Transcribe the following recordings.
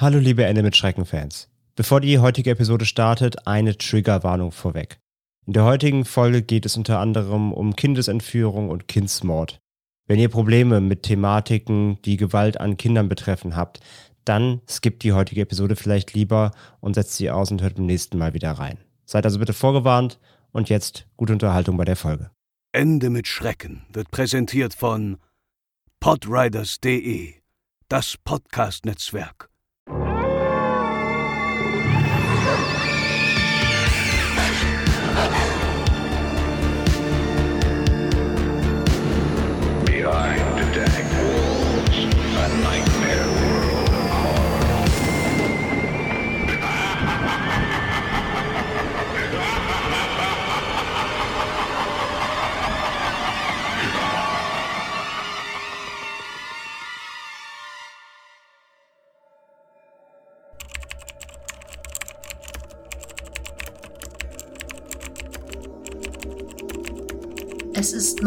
Hallo liebe Ende mit Schrecken-Fans. Bevor die heutige Episode startet, eine Triggerwarnung vorweg. In der heutigen Folge geht es unter anderem um Kindesentführung und Kindsmord. Wenn ihr Probleme mit Thematiken, die Gewalt an Kindern betreffen habt, dann skippt die heutige Episode vielleicht lieber und setzt sie aus und hört beim nächsten Mal wieder rein. Seid also bitte vorgewarnt und jetzt gute Unterhaltung bei der Folge. Ende mit Schrecken wird präsentiert von podriders.de, das Podcast-Netzwerk.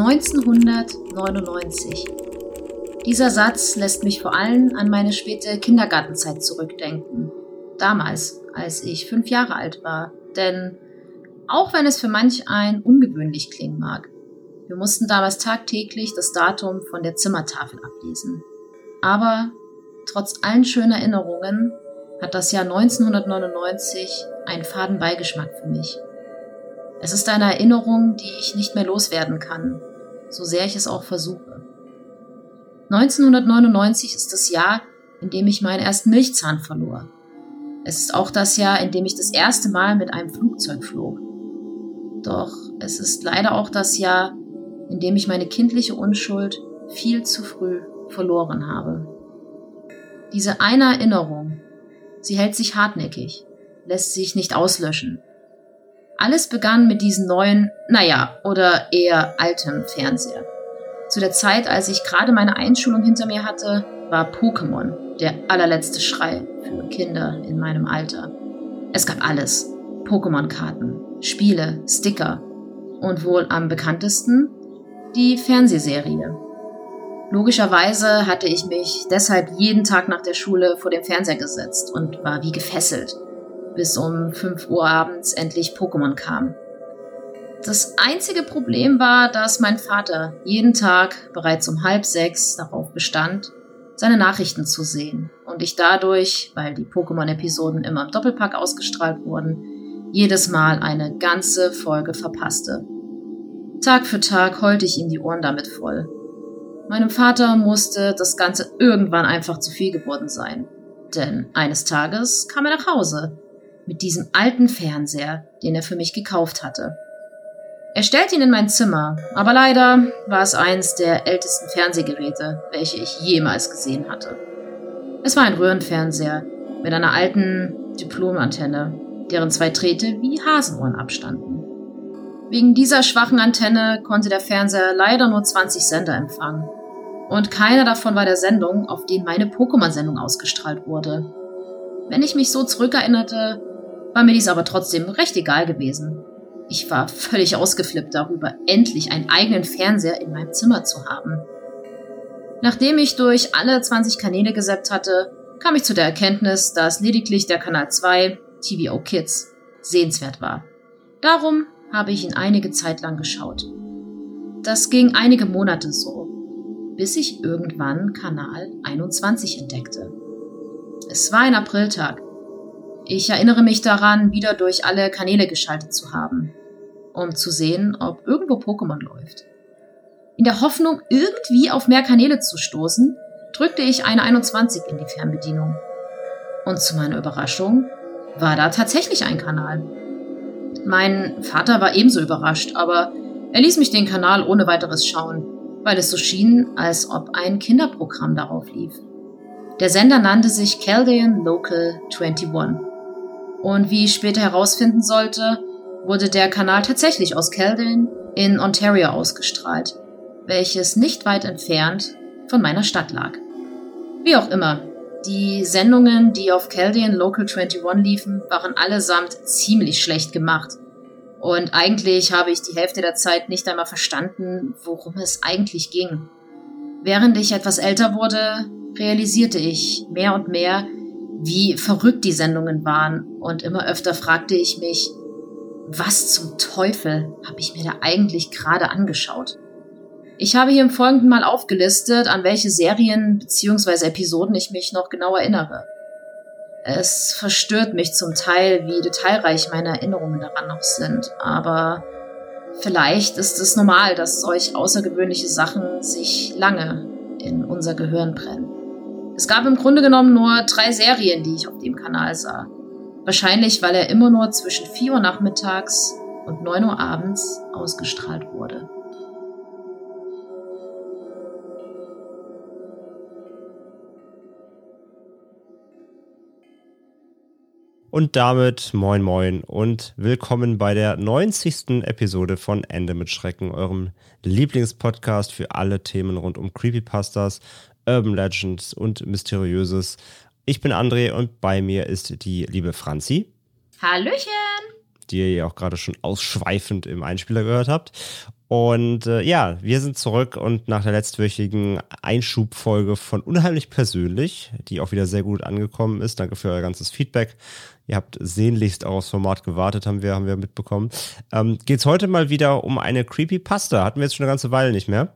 1999. Dieser Satz lässt mich vor allem an meine späte Kindergartenzeit zurückdenken. Damals, als ich fünf Jahre alt war. Denn auch wenn es für manch ein ungewöhnlich klingen mag, wir mussten damals tagtäglich das Datum von der Zimmertafel ablesen. Aber trotz allen schönen Erinnerungen hat das Jahr 1999 einen faden Beigeschmack für mich. Es ist eine Erinnerung, die ich nicht mehr loswerden kann, so sehr ich es auch versuche. 1999 ist das Jahr, in dem ich meinen ersten Milchzahn verlor. Es ist auch das Jahr, in dem ich das erste Mal mit einem Flugzeug flog. Doch es ist leider auch das Jahr, in dem ich meine kindliche Unschuld viel zu früh verloren habe. Diese eine Erinnerung, sie hält sich hartnäckig, lässt sich nicht auslöschen. Alles begann mit diesem neuen, naja, oder eher altem Fernseher. Zu der Zeit, als ich gerade meine Einschulung hinter mir hatte, war Pokémon der allerletzte Schrei für Kinder in meinem Alter. Es gab alles. Pokémon-Karten, Spiele, Sticker und wohl am bekanntesten die Fernsehserie. Logischerweise hatte ich mich deshalb jeden Tag nach der Schule vor den Fernseher gesetzt und war wie gefesselt bis um 5 Uhr abends endlich Pokémon kam. Das einzige Problem war, dass mein Vater jeden Tag bereits um halb sechs darauf bestand, seine Nachrichten zu sehen und ich dadurch, weil die Pokémon-Episoden immer im Doppelpack ausgestrahlt wurden, jedes Mal eine ganze Folge verpasste. Tag für Tag heulte ich ihm die Ohren damit voll. Meinem Vater musste das Ganze irgendwann einfach zu viel geworden sein. Denn eines Tages kam er nach Hause mit diesem alten Fernseher, den er für mich gekauft hatte. Er stellte ihn in mein Zimmer, aber leider war es eins der ältesten Fernsehgeräte, welche ich jemals gesehen hatte. Es war ein Röhrenfernseher mit einer alten Diplomantenne, deren zwei Drähte wie Hasenohren abstanden. Wegen dieser schwachen Antenne konnte der Fernseher leider nur 20 Sender empfangen. Und keiner davon war der Sendung, auf den meine Pokémon-Sendung ausgestrahlt wurde. Wenn ich mich so zurückerinnerte, war mir dies aber trotzdem recht egal gewesen. Ich war völlig ausgeflippt darüber, endlich einen eigenen Fernseher in meinem Zimmer zu haben. Nachdem ich durch alle 20 Kanäle gesappt hatte, kam ich zu der Erkenntnis, dass lediglich der Kanal 2, TVO Kids, sehenswert war. Darum habe ich ihn einige Zeit lang geschaut. Das ging einige Monate so, bis ich irgendwann Kanal 21 entdeckte. Es war ein Apriltag ich erinnere mich daran, wieder durch alle Kanäle geschaltet zu haben, um zu sehen, ob irgendwo Pokémon läuft. In der Hoffnung, irgendwie auf mehr Kanäle zu stoßen, drückte ich eine 21 in die Fernbedienung. Und zu meiner Überraschung war da tatsächlich ein Kanal. Mein Vater war ebenso überrascht, aber er ließ mich den Kanal ohne weiteres schauen, weil es so schien, als ob ein Kinderprogramm darauf lief. Der Sender nannte sich Chaldean Local 21. Und wie ich später herausfinden sollte, wurde der Kanal tatsächlich aus Caledon in Ontario ausgestrahlt, welches nicht weit entfernt von meiner Stadt lag. Wie auch immer, die Sendungen, die auf Chaldean Local 21 liefen, waren allesamt ziemlich schlecht gemacht. Und eigentlich habe ich die Hälfte der Zeit nicht einmal verstanden, worum es eigentlich ging. Während ich etwas älter wurde, realisierte ich mehr und mehr, wie verrückt die Sendungen waren. Und immer öfter fragte ich mich, was zum Teufel habe ich mir da eigentlich gerade angeschaut? Ich habe hier im Folgenden mal aufgelistet, an welche Serien bzw. Episoden ich mich noch genau erinnere. Es verstört mich zum Teil, wie detailreich meine Erinnerungen daran noch sind, aber vielleicht ist es normal, dass solch außergewöhnliche Sachen sich lange in unser Gehirn brennen. Es gab im Grunde genommen nur drei Serien, die ich auf dem Kanal sah. Wahrscheinlich, weil er immer nur zwischen 4 Uhr nachmittags und 9 Uhr abends ausgestrahlt wurde. Und damit moin moin und willkommen bei der 90. Episode von Ende mit Schrecken, eurem Lieblingspodcast für alle Themen rund um Creepypastas, Urban Legends und Mysteriöses. Ich bin André und bei mir ist die liebe Franzi. Hallöchen! Die ihr ja auch gerade schon ausschweifend im Einspieler gehört habt. Und äh, ja, wir sind zurück und nach der letztwöchigen Einschubfolge von Unheimlich Persönlich, die auch wieder sehr gut angekommen ist. Danke für euer ganzes Feedback. Ihr habt sehnlichst auch aufs Format gewartet, haben wir, haben wir mitbekommen. Ähm, Geht es heute mal wieder um eine Creepypasta. Hatten wir jetzt schon eine ganze Weile nicht mehr.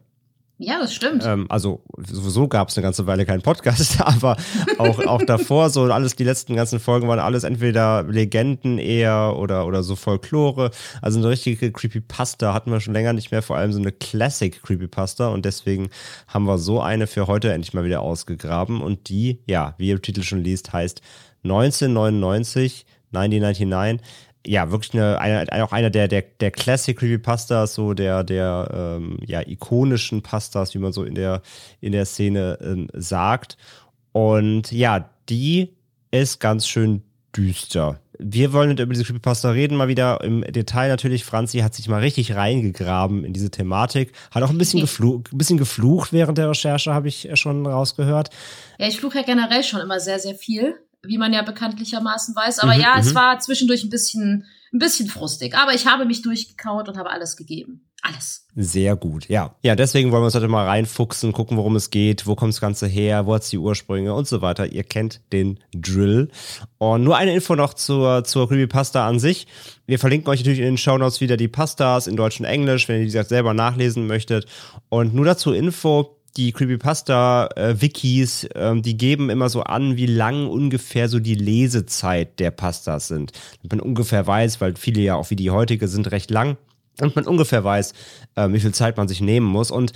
Ja, das stimmt. Ähm, also sowieso gab es eine ganze Weile keinen Podcast, aber auch, auch davor, so alles, die letzten ganzen Folgen waren alles entweder Legenden eher oder, oder so Folklore. Also eine richtige Creepypasta hatten wir schon länger nicht mehr, vor allem so eine Classic Creepypasta und deswegen haben wir so eine für heute endlich mal wieder ausgegraben und die, ja, wie ihr Titel schon liest, heißt 1999, 1999 ja, wirklich eine, eine, auch einer der, der, der Classic Creepypastas, so der, der ähm, ja, ikonischen Pastas, wie man so in der, in der Szene ähm, sagt. Und ja, die ist ganz schön düster. Wir wollen über diese Creepypasta reden, mal wieder im Detail natürlich. Franzi hat sich mal richtig reingegraben in diese Thematik. Hat auch ein bisschen, gefluch, ein bisschen geflucht während der Recherche, habe ich schon rausgehört. Ja, ich fluche ja generell schon immer sehr, sehr viel wie man ja bekanntlichermaßen weiß. Aber Mhm, ja, es mhm. war zwischendurch ein bisschen, ein bisschen frustig. Aber ich habe mich durchgekaut und habe alles gegeben. Alles. Sehr gut, ja. Ja, deswegen wollen wir uns heute mal reinfuchsen, gucken, worum es geht, wo kommt das Ganze her, wo hat es die Ursprünge und so weiter. Ihr kennt den Drill. Und nur eine Info noch zur, zur Creepypasta an sich. Wir verlinken euch natürlich in den Shownotes wieder die Pastas in Deutsch und Englisch, wenn ihr die selber nachlesen möchtet. Und nur dazu Info, die Creepypasta-Wikis, ähm, die geben immer so an, wie lang ungefähr so die Lesezeit der Pastas sind. Damit man ungefähr weiß, weil viele ja auch wie die heutige sind recht lang. Und man ungefähr weiß, äh, wie viel Zeit man sich nehmen muss. Und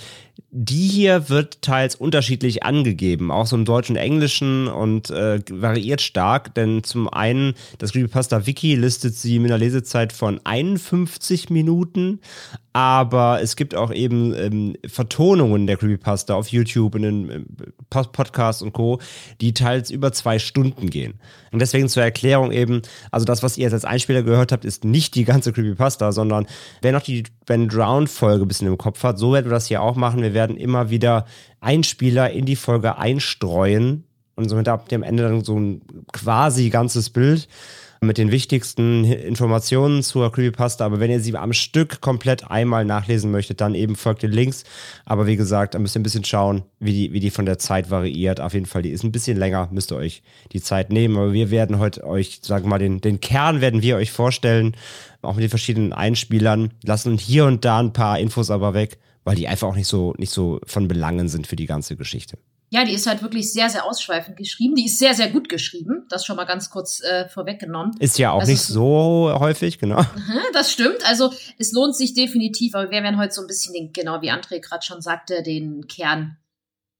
die hier wird teils unterschiedlich angegeben, auch so im Deutschen und Englischen und äh, variiert stark, denn zum einen, das Creepypasta Wiki listet sie mit einer Lesezeit von 51 Minuten, aber es gibt auch eben ähm, Vertonungen der Creepypasta auf YouTube, in den ähm, Pod- Podcasts und Co., die teils über zwei Stunden gehen. Und deswegen zur Erklärung eben, also das, was ihr jetzt als Einspieler gehört habt, ist nicht die ganze Creepypasta, sondern wer noch die Ben Drown-Folge ein bisschen im Kopf hat, so werden wir das hier auch machen. Wir werden immer wieder Einspieler in die Folge einstreuen und somit ab dem Ende dann so ein quasi ganzes Bild mit den wichtigsten Informationen zur Creepypasta. Aber wenn ihr sie am Stück komplett einmal nachlesen möchtet, dann eben folgt den Links. Aber wie gesagt, da müsst ihr ein bisschen schauen, wie die, wie die von der Zeit variiert. Auf jeden Fall, die ist ein bisschen länger, müsst ihr euch die Zeit nehmen. Aber wir werden heute euch, sagen wir mal, den, den Kern werden wir euch vorstellen, auch mit den verschiedenen Einspielern, lassen hier und da ein paar Infos aber weg, weil die einfach auch nicht so, nicht so von Belangen sind für die ganze Geschichte. Ja, die ist halt wirklich sehr, sehr ausschweifend geschrieben. Die ist sehr, sehr gut geschrieben. Das schon mal ganz kurz äh, vorweggenommen. Ist ja auch Das nicht so häufig, genau. Das stimmt. Also es lohnt sich definitiv, aber wir werden heute so ein bisschen den, genau wie André gerade schon sagte, den Kern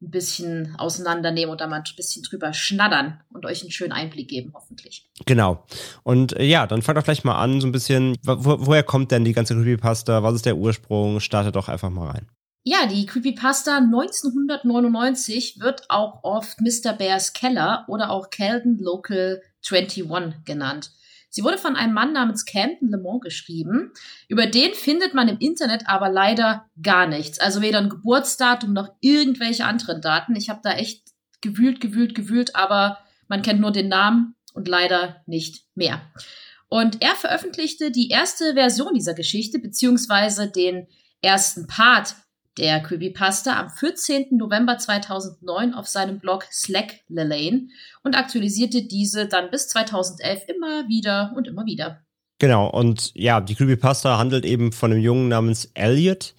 ein bisschen auseinandernehmen und da mal ein bisschen drüber schnattern und euch einen schönen Einblick geben, hoffentlich. Genau. Und äh, ja, dann fang doch gleich mal an, so ein bisschen, wo, woher kommt denn die ganze Creepypasta? Was ist der Ursprung? Startet doch einfach mal rein. Ja, die Creepypasta 1999 wird auch oft Mr. Bears Keller oder auch Calden Local 21 genannt. Sie wurde von einem Mann namens Camden Lemont geschrieben. Über den findet man im Internet aber leider gar nichts. Also weder ein Geburtsdatum noch irgendwelche anderen Daten. Ich habe da echt gewühlt, gewühlt, gewühlt, aber man kennt nur den Namen und leider nicht mehr. Und er veröffentlichte die erste Version dieser Geschichte, beziehungsweise den ersten Part der Creepypasta am 14. November 2009 auf seinem Blog Slack Lelane und aktualisierte diese dann bis 2011 immer wieder und immer wieder. Genau, und ja, die Creepypasta handelt eben von einem Jungen namens Elliot,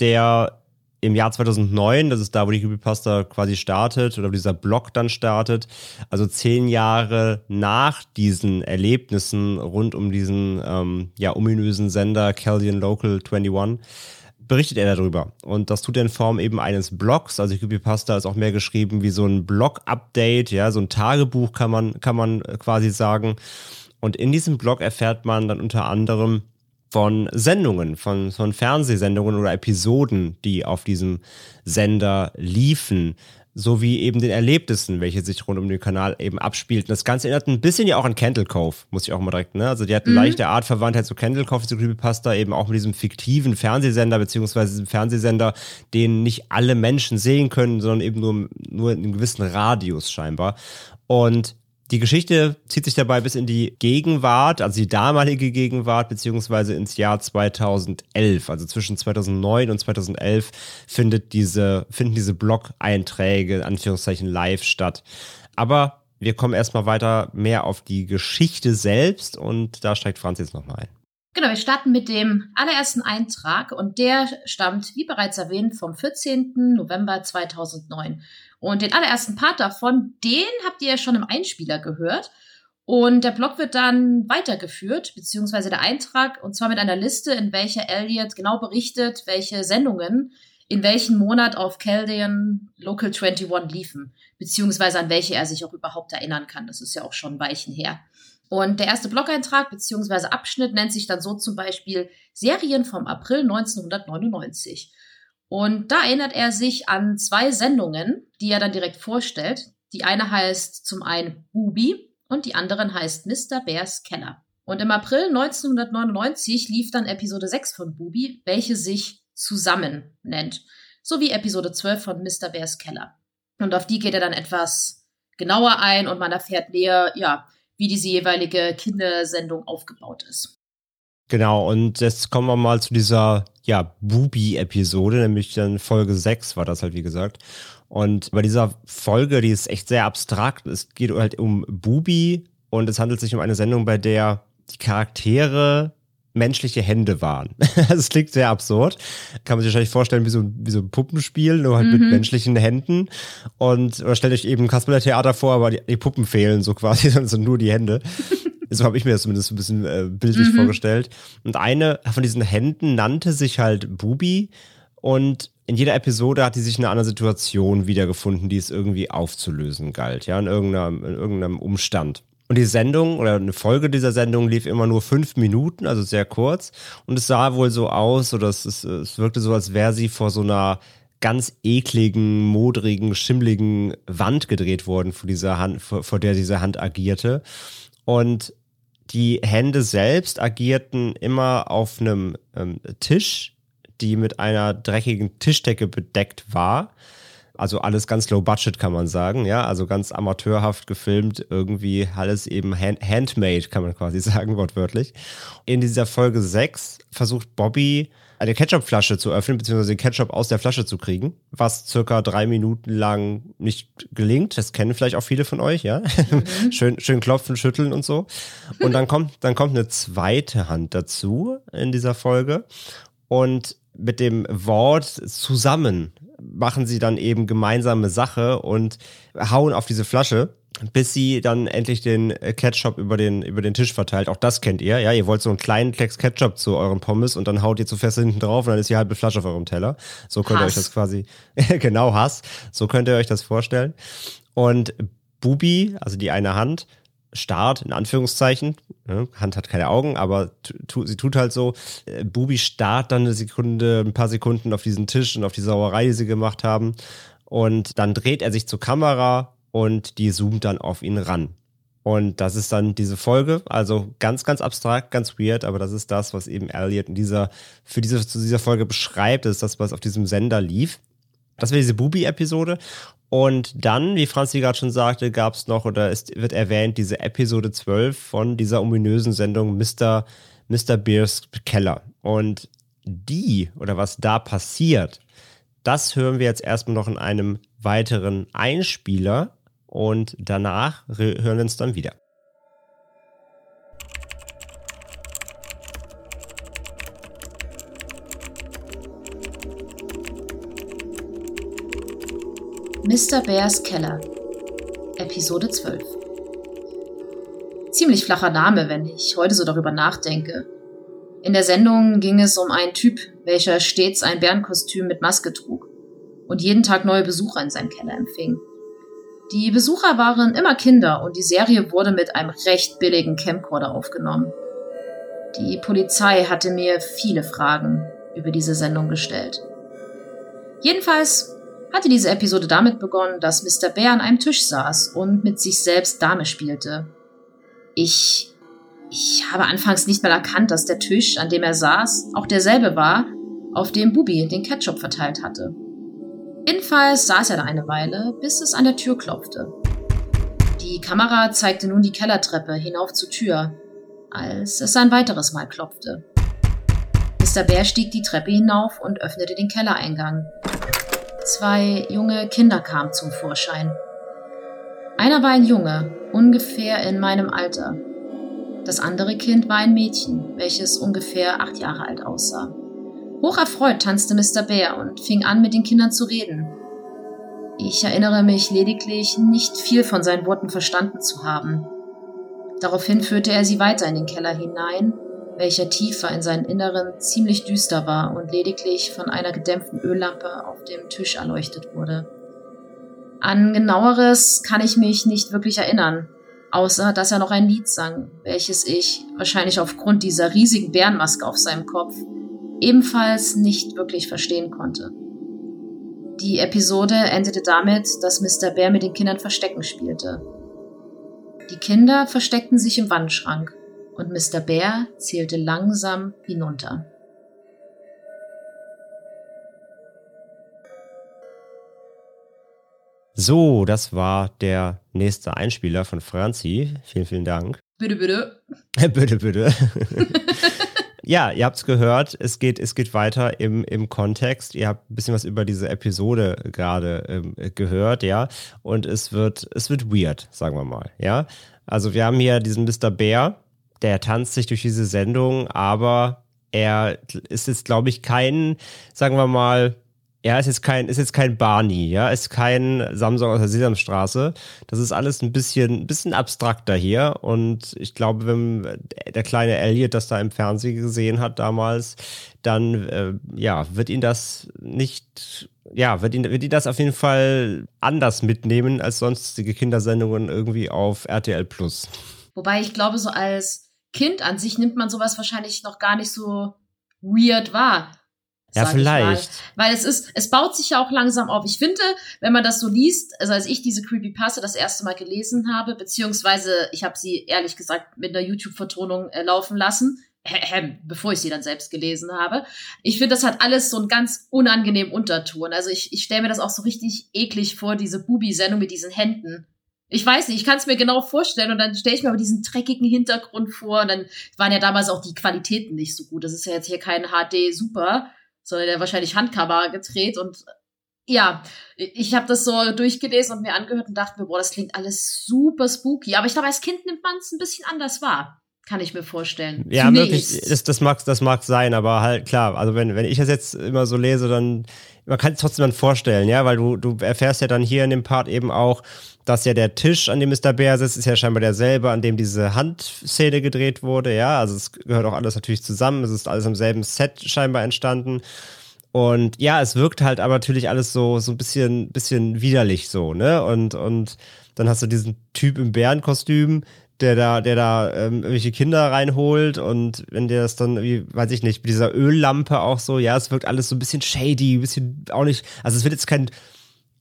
der im Jahr 2009, das ist da, wo die Creepypasta quasi startet oder wo dieser Blog dann startet, also zehn Jahre nach diesen Erlebnissen rund um diesen ähm, ja, ominösen Sender Caldian Local 21, berichtet er darüber. Und das tut er in Form eben eines Blogs. Also Creepypasta ist auch mehr geschrieben wie so ein Blog-Update, ja, so ein Tagebuch kann man, kann man quasi sagen. Und in diesem Blog erfährt man dann unter anderem von Sendungen, von, von Fernsehsendungen oder Episoden, die auf diesem Sender liefen, sowie eben den Erlebnissen, welche sich rund um den Kanal eben abspielten. Das Ganze erinnert ein bisschen ja auch an Candle Cove, muss ich auch mal direkt, ne? Also die hat eine mhm. leichte Art Verwandtheit zu Candle Cove, zu Creepypasta, eben auch mit diesem fiktiven Fernsehsender, beziehungsweise diesem Fernsehsender, den nicht alle Menschen sehen können, sondern eben nur, nur in einem gewissen Radius scheinbar. Und die Geschichte zieht sich dabei bis in die Gegenwart, also die damalige Gegenwart, beziehungsweise ins Jahr 2011. Also zwischen 2009 und 2011 findet diese, finden diese Blog-Einträge, in Anführungszeichen, live statt. Aber wir kommen erstmal weiter mehr auf die Geschichte selbst und da steigt Franz jetzt nochmal ein. Genau, wir starten mit dem allerersten Eintrag und der stammt, wie bereits erwähnt, vom 14. November 2009. Und den allerersten Part davon, den habt ihr ja schon im Einspieler gehört. Und der Blog wird dann weitergeführt, beziehungsweise der Eintrag, und zwar mit einer Liste, in welcher Elliot genau berichtet, welche Sendungen in welchem Monat auf Chaldean Local 21 liefen, beziehungsweise an welche er sich auch überhaupt erinnern kann. Das ist ja auch schon Weichen her. Und der erste Blog-Eintrag beziehungsweise Abschnitt nennt sich dann so zum Beispiel Serien vom April 1999. Und da erinnert er sich an zwei Sendungen, die er dann direkt vorstellt. Die eine heißt zum einen Bubi und die andere heißt Mr. Bears Keller. Und im April 1999 lief dann Episode 6 von Bubi, welche sich Zusammen nennt, sowie Episode 12 von Mr. Bears Keller. Und auf die geht er dann etwas genauer ein und man erfährt näher, ja, wie diese jeweilige Kindersendung aufgebaut ist. Genau, und jetzt kommen wir mal zu dieser, ja, Bubi-Episode, nämlich dann Folge 6 war das halt, wie gesagt. Und bei dieser Folge, die ist echt sehr abstrakt. Es geht halt um Bubi und es handelt sich um eine Sendung, bei der die Charaktere menschliche Hände waren. das klingt sehr absurd. Kann man sich wahrscheinlich vorstellen, wie so, wie so ein Puppenspiel, nur halt mhm. mit menschlichen Händen. Und oder stellt euch eben Kasperle-Theater vor, aber die, die, Puppen fehlen so quasi, sondern sind nur die Hände. So habe ich mir das zumindest ein bisschen äh, bildlich mhm. vorgestellt. Und eine von diesen Händen nannte sich halt Bubi und in jeder Episode hat die sich in einer anderen Situation wiedergefunden, die es irgendwie aufzulösen galt, ja, in irgendeinem, in irgendeinem Umstand. Und die Sendung oder eine Folge dieser Sendung lief immer nur fünf Minuten, also sehr kurz. Und es sah wohl so aus, oder es, es, es wirkte so, als wäre sie vor so einer ganz ekligen, modrigen, schimmligen Wand gedreht worden, vor dieser Hand, vor, vor der diese Hand agierte. Und die Hände selbst agierten immer auf einem ähm, Tisch, die mit einer dreckigen Tischdecke bedeckt war. Also alles ganz low budget kann man sagen, ja, also ganz amateurhaft gefilmt, irgendwie alles eben hand handmade, kann man quasi sagen, wortwörtlich. In dieser Folge 6 versucht Bobby eine Ketchupflasche zu öffnen, beziehungsweise den Ketchup aus der Flasche zu kriegen, was circa drei Minuten lang nicht gelingt. Das kennen vielleicht auch viele von euch, ja. Mhm. schön, schön klopfen, schütteln und so. Und dann kommt, dann kommt eine zweite Hand dazu in dieser Folge. Und mit dem Wort zusammen machen sie dann eben gemeinsame Sache und hauen auf diese Flasche, bis sie dann endlich den Ketchup über den, über den Tisch verteilt. Auch das kennt ihr. Ja, ihr wollt so einen kleinen Klecks Ketchup zu euren Pommes und dann haut ihr zu fest hinten drauf und dann ist die halbe Flasche auf eurem Teller. So könnt Hass. ihr euch das quasi, genau Hass. So könnt ihr euch das vorstellen. Und Bubi, also die eine Hand, starrt, in Anführungszeichen. Ne? Hand hat keine Augen, aber tu, sie tut halt so. Äh, Bubi starrt dann eine Sekunde, ein paar Sekunden auf diesen Tisch und auf die Sauerei, die sie gemacht haben. Und dann dreht er sich zur Kamera und die zoomt dann auf ihn ran. Und das ist dann diese Folge, also ganz, ganz abstrakt, ganz weird, aber das ist das, was eben Elliot in dieser, für diese, zu dieser Folge beschreibt, das ist das, was auf diesem Sender lief. Das wäre diese Bubi-Episode. Und dann, wie Franzi gerade schon sagte, gab es noch oder es wird erwähnt, diese Episode 12 von dieser ominösen Sendung Mr. Mr. Beers Keller. Und die oder was da passiert, Das hören wir jetzt erstmal noch in einem weiteren Einspieler und danach hören wir uns dann wieder. Mr. Bears Keller, Episode 12. Ziemlich flacher Name, wenn ich heute so darüber nachdenke. In der Sendung ging es um einen Typ, welcher stets ein Bärenkostüm mit Maske trug und jeden Tag neue Besucher in seinem Keller empfing. Die Besucher waren immer Kinder und die Serie wurde mit einem recht billigen Camcorder aufgenommen. Die Polizei hatte mir viele Fragen über diese Sendung gestellt. Jedenfalls hatte diese Episode damit begonnen, dass Mr. Bear an einem Tisch saß und mit sich selbst Dame spielte. Ich, ich habe anfangs nicht mal erkannt, dass der Tisch, an dem er saß, auch derselbe war, auf dem Bubi den Ketchup verteilt hatte. Jedenfalls saß er da eine Weile, bis es an der Tür klopfte. Die Kamera zeigte nun die Kellertreppe hinauf zur Tür, als es ein weiteres Mal klopfte. Mr. Bear stieg die Treppe hinauf und öffnete den Kellereingang. Zwei junge Kinder kamen zum Vorschein. Einer war ein Junge, ungefähr in meinem Alter. Das andere Kind war ein Mädchen, welches ungefähr acht Jahre alt aussah. Hocherfreut tanzte Mr. Bear und fing an, mit den Kindern zu reden. Ich erinnere mich lediglich, nicht viel von seinen Worten verstanden zu haben. Daraufhin führte er sie weiter in den Keller hinein welcher tiefer in seinem Inneren ziemlich düster war und lediglich von einer gedämpften Öllampe auf dem Tisch erleuchtet wurde. An genaueres kann ich mich nicht wirklich erinnern, außer dass er noch ein Lied sang, welches ich, wahrscheinlich aufgrund dieser riesigen Bärenmaske auf seinem Kopf, ebenfalls nicht wirklich verstehen konnte. Die Episode endete damit, dass Mr. Bear mit den Kindern Verstecken spielte. Die Kinder versteckten sich im Wandschrank und Mr. Bear zählte langsam hinunter. So, das war der nächste Einspieler von Franzi. Vielen, vielen Dank. Bitte, bitte. bitte, bitte. ja, ihr habt es gehört. Es geht, es geht weiter im, im Kontext. Ihr habt ein bisschen was über diese Episode gerade ähm, gehört, ja. Und es wird, es wird weird, sagen wir mal, ja. Also wir haben hier diesen Mr. Bear, der tanzt sich durch diese Sendung, aber er ist jetzt, glaube ich, kein, sagen wir mal, er ist jetzt kein, ist jetzt kein Barney, ja, ist kein Samsung aus der Sesamstraße. Das ist alles ein bisschen, ein bisschen abstrakter hier. Und ich glaube, wenn der kleine Elliot das da im Fernsehen gesehen hat damals, dann, äh, ja, wird ihn das nicht, ja, wird ihn, wird ihn das auf jeden Fall anders mitnehmen als sonstige Kindersendungen irgendwie auf RTL Plus. Wobei ich glaube, so als Kind an sich nimmt man sowas wahrscheinlich noch gar nicht so weird wahr. Ja, vielleicht. Weil es ist, es baut sich ja auch langsam auf. Ich finde, wenn man das so liest, also als ich diese Creepypasta das erste Mal gelesen habe, beziehungsweise ich habe sie ehrlich gesagt mit einer YouTube-Vertonung äh, laufen lassen, bevor ich sie dann selbst gelesen habe. Ich finde, das hat alles so einen ganz unangenehmen Unterton. Also ich, ich stelle mir das auch so richtig eklig vor, diese Bubi-Sendung mit diesen Händen ich weiß nicht, ich kann es mir genau vorstellen und dann stelle ich mir aber diesen dreckigen Hintergrund vor und dann waren ja damals auch die Qualitäten nicht so gut. Das ist ja jetzt hier kein HD Sondern der wahrscheinlich Handcover gedreht und ja, ich habe das so durchgelesen und mir angehört und dachte mir, boah, das klingt alles super spooky. Aber ich glaube, als Kind nimmt man es ein bisschen anders wahr. Kann ich mir vorstellen. Ja, Zunächst. wirklich, das, das, mag, das mag sein, aber halt klar, also wenn, wenn ich das jetzt immer so lese, dann, man kann es trotzdem dann vorstellen, ja, weil du, du erfährst ja dann hier in dem Part eben auch, dass ja der Tisch, an dem Mr. Bear sitzt, ist ja scheinbar derselbe, an dem diese Handszene gedreht wurde. Ja, also es gehört auch alles natürlich zusammen. Es ist alles am selben Set scheinbar entstanden. Und ja, es wirkt halt aber natürlich alles so, so ein bisschen, bisschen widerlich so, ne? Und, und dann hast du diesen Typ im Bärenkostüm, der da, der da ähm, irgendwelche Kinder reinholt und wenn der das dann, wie, weiß ich nicht, mit dieser Öllampe auch so, ja, es wirkt alles so ein bisschen shady, ein bisschen auch nicht, also es wird jetzt kein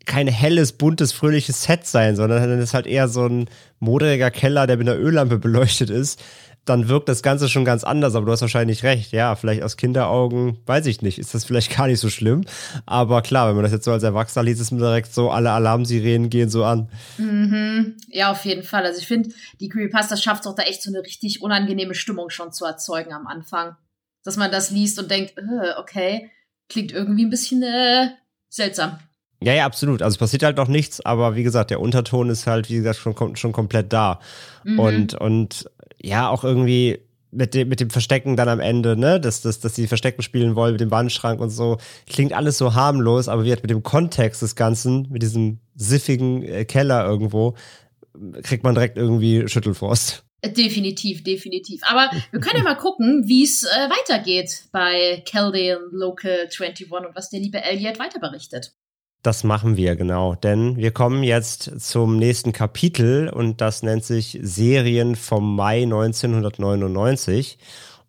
kein helles, buntes, fröhliches Set sein, sondern dann ist halt eher so ein moderiger Keller, der mit einer Öllampe beleuchtet ist. Dann wirkt das Ganze schon ganz anders, aber du hast wahrscheinlich recht. Ja, vielleicht aus Kinderaugen, weiß ich nicht, ist das vielleicht gar nicht so schlimm. Aber klar, wenn man das jetzt so als Erwachsener liest, ist mir direkt so, alle Alarmsirenen gehen so an. Mhm. Ja, auf jeden Fall. Also ich finde, die Creepypasta schafft auch da echt so eine richtig unangenehme Stimmung schon zu erzeugen am Anfang. Dass man das liest und denkt, äh, okay, klingt irgendwie ein bisschen äh, seltsam. Ja, ja, absolut. Also es passiert halt noch nichts, aber wie gesagt, der Unterton ist halt, wie gesagt, schon, schon komplett da. Mhm. Und, und ja, auch irgendwie mit dem, mit dem Verstecken dann am Ende, ne, dass, dass, dass die Verstecken spielen wollen mit dem Wandschrank und so, klingt alles so harmlos, aber wie halt mit dem Kontext des Ganzen, mit diesem siffigen äh, Keller irgendwo, kriegt man direkt irgendwie Schüttelfrost. Definitiv, definitiv. Aber wir können ja mal gucken, wie es äh, weitergeht bei Caldale Local 21 und was der liebe Elliot weiter berichtet. Das machen wir, genau. Denn wir kommen jetzt zum nächsten Kapitel und das nennt sich Serien vom Mai 1999.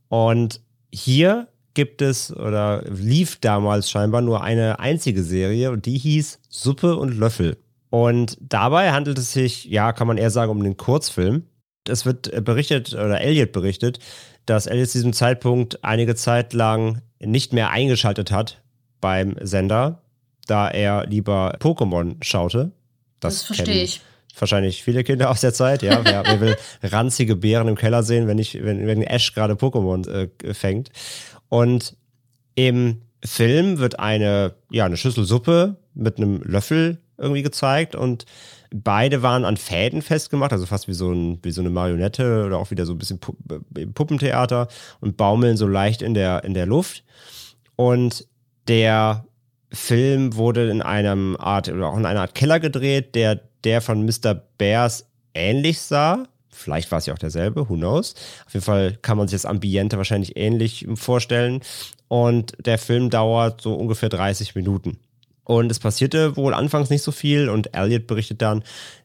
Und hier gibt es oder lief damals scheinbar nur eine einzige Serie und die hieß Suppe und Löffel. Und dabei handelt es sich, ja, kann man eher sagen, um einen Kurzfilm. Es wird berichtet, oder Elliot berichtet, dass Elliot zu diesem Zeitpunkt einige Zeit lang nicht mehr eingeschaltet hat beim Sender, da er lieber Pokémon schaute. Das, das verstehe ich. Wahrscheinlich viele Kinder aus der Zeit, ja. Wer, wer will ranzige Beeren im Keller sehen, wenn, ich, wenn, wenn Ash gerade Pokémon äh, fängt? Und im Film wird eine, ja, eine Schüssel Suppe mit einem Löffel irgendwie gezeigt und beide waren an Fäden festgemacht, also fast wie so, ein, wie so eine Marionette oder auch wieder so ein bisschen äh, Puppentheater und baumeln so leicht in der, in der Luft. Und der Film wurde in einem Art oder auch in einer Art Keller gedreht, der der von Mr. Bears ähnlich sah. Vielleicht war es ja auch derselbe, who knows. Auf jeden Fall kann man sich das Ambiente wahrscheinlich ähnlich vorstellen. Und der Film dauert so ungefähr 30 Minuten. Und es passierte wohl anfangs nicht so viel und Elliot berichtet dann,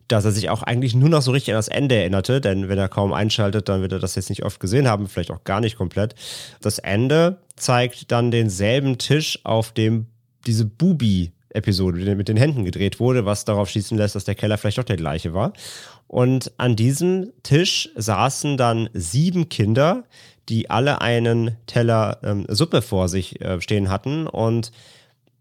dass er sich auch eigentlich nur noch so richtig an das Ende erinnerte, denn wenn er kaum einschaltet, dann wird er das jetzt nicht oft gesehen haben, vielleicht auch gar nicht komplett. Das Ende zeigt dann denselben Tisch, auf dem diese Bubi-Episode die mit den Händen gedreht wurde, was darauf schließen lässt, dass der Keller vielleicht doch der gleiche war. Und an diesem Tisch saßen dann sieben Kinder, die alle einen Teller ähm, Suppe vor sich äh, stehen hatten. Und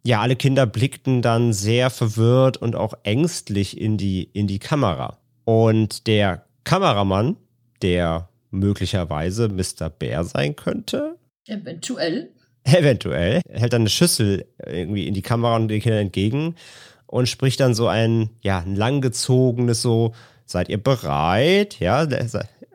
ja, alle Kinder blickten dann sehr verwirrt und auch ängstlich in die, in die Kamera. Und der Kameramann, der möglicherweise Mr. Bär sein könnte. Eventuell. Eventuell. Hält dann eine Schüssel irgendwie in die Kamera und den Kindern entgegen und spricht dann so ein, ja, ein langgezogenes so, seid ihr bereit? Ja,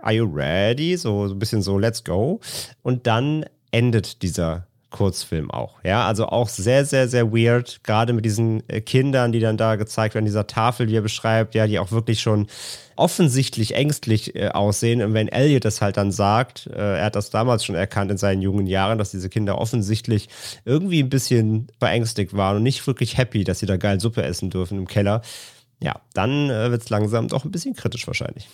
are you ready? So, so ein bisschen so, let's go. Und dann endet dieser Kurzfilm auch. Ja, also auch sehr, sehr, sehr weird, gerade mit diesen äh, Kindern, die dann da gezeigt werden, dieser Tafel, die er beschreibt, ja, die auch wirklich schon offensichtlich ängstlich äh, aussehen. Und wenn Elliot das halt dann sagt, äh, er hat das damals schon erkannt in seinen jungen Jahren, dass diese Kinder offensichtlich irgendwie ein bisschen verängstigt waren und nicht wirklich happy, dass sie da geil Suppe essen dürfen im Keller. Ja, dann äh, wird es langsam doch ein bisschen kritisch wahrscheinlich.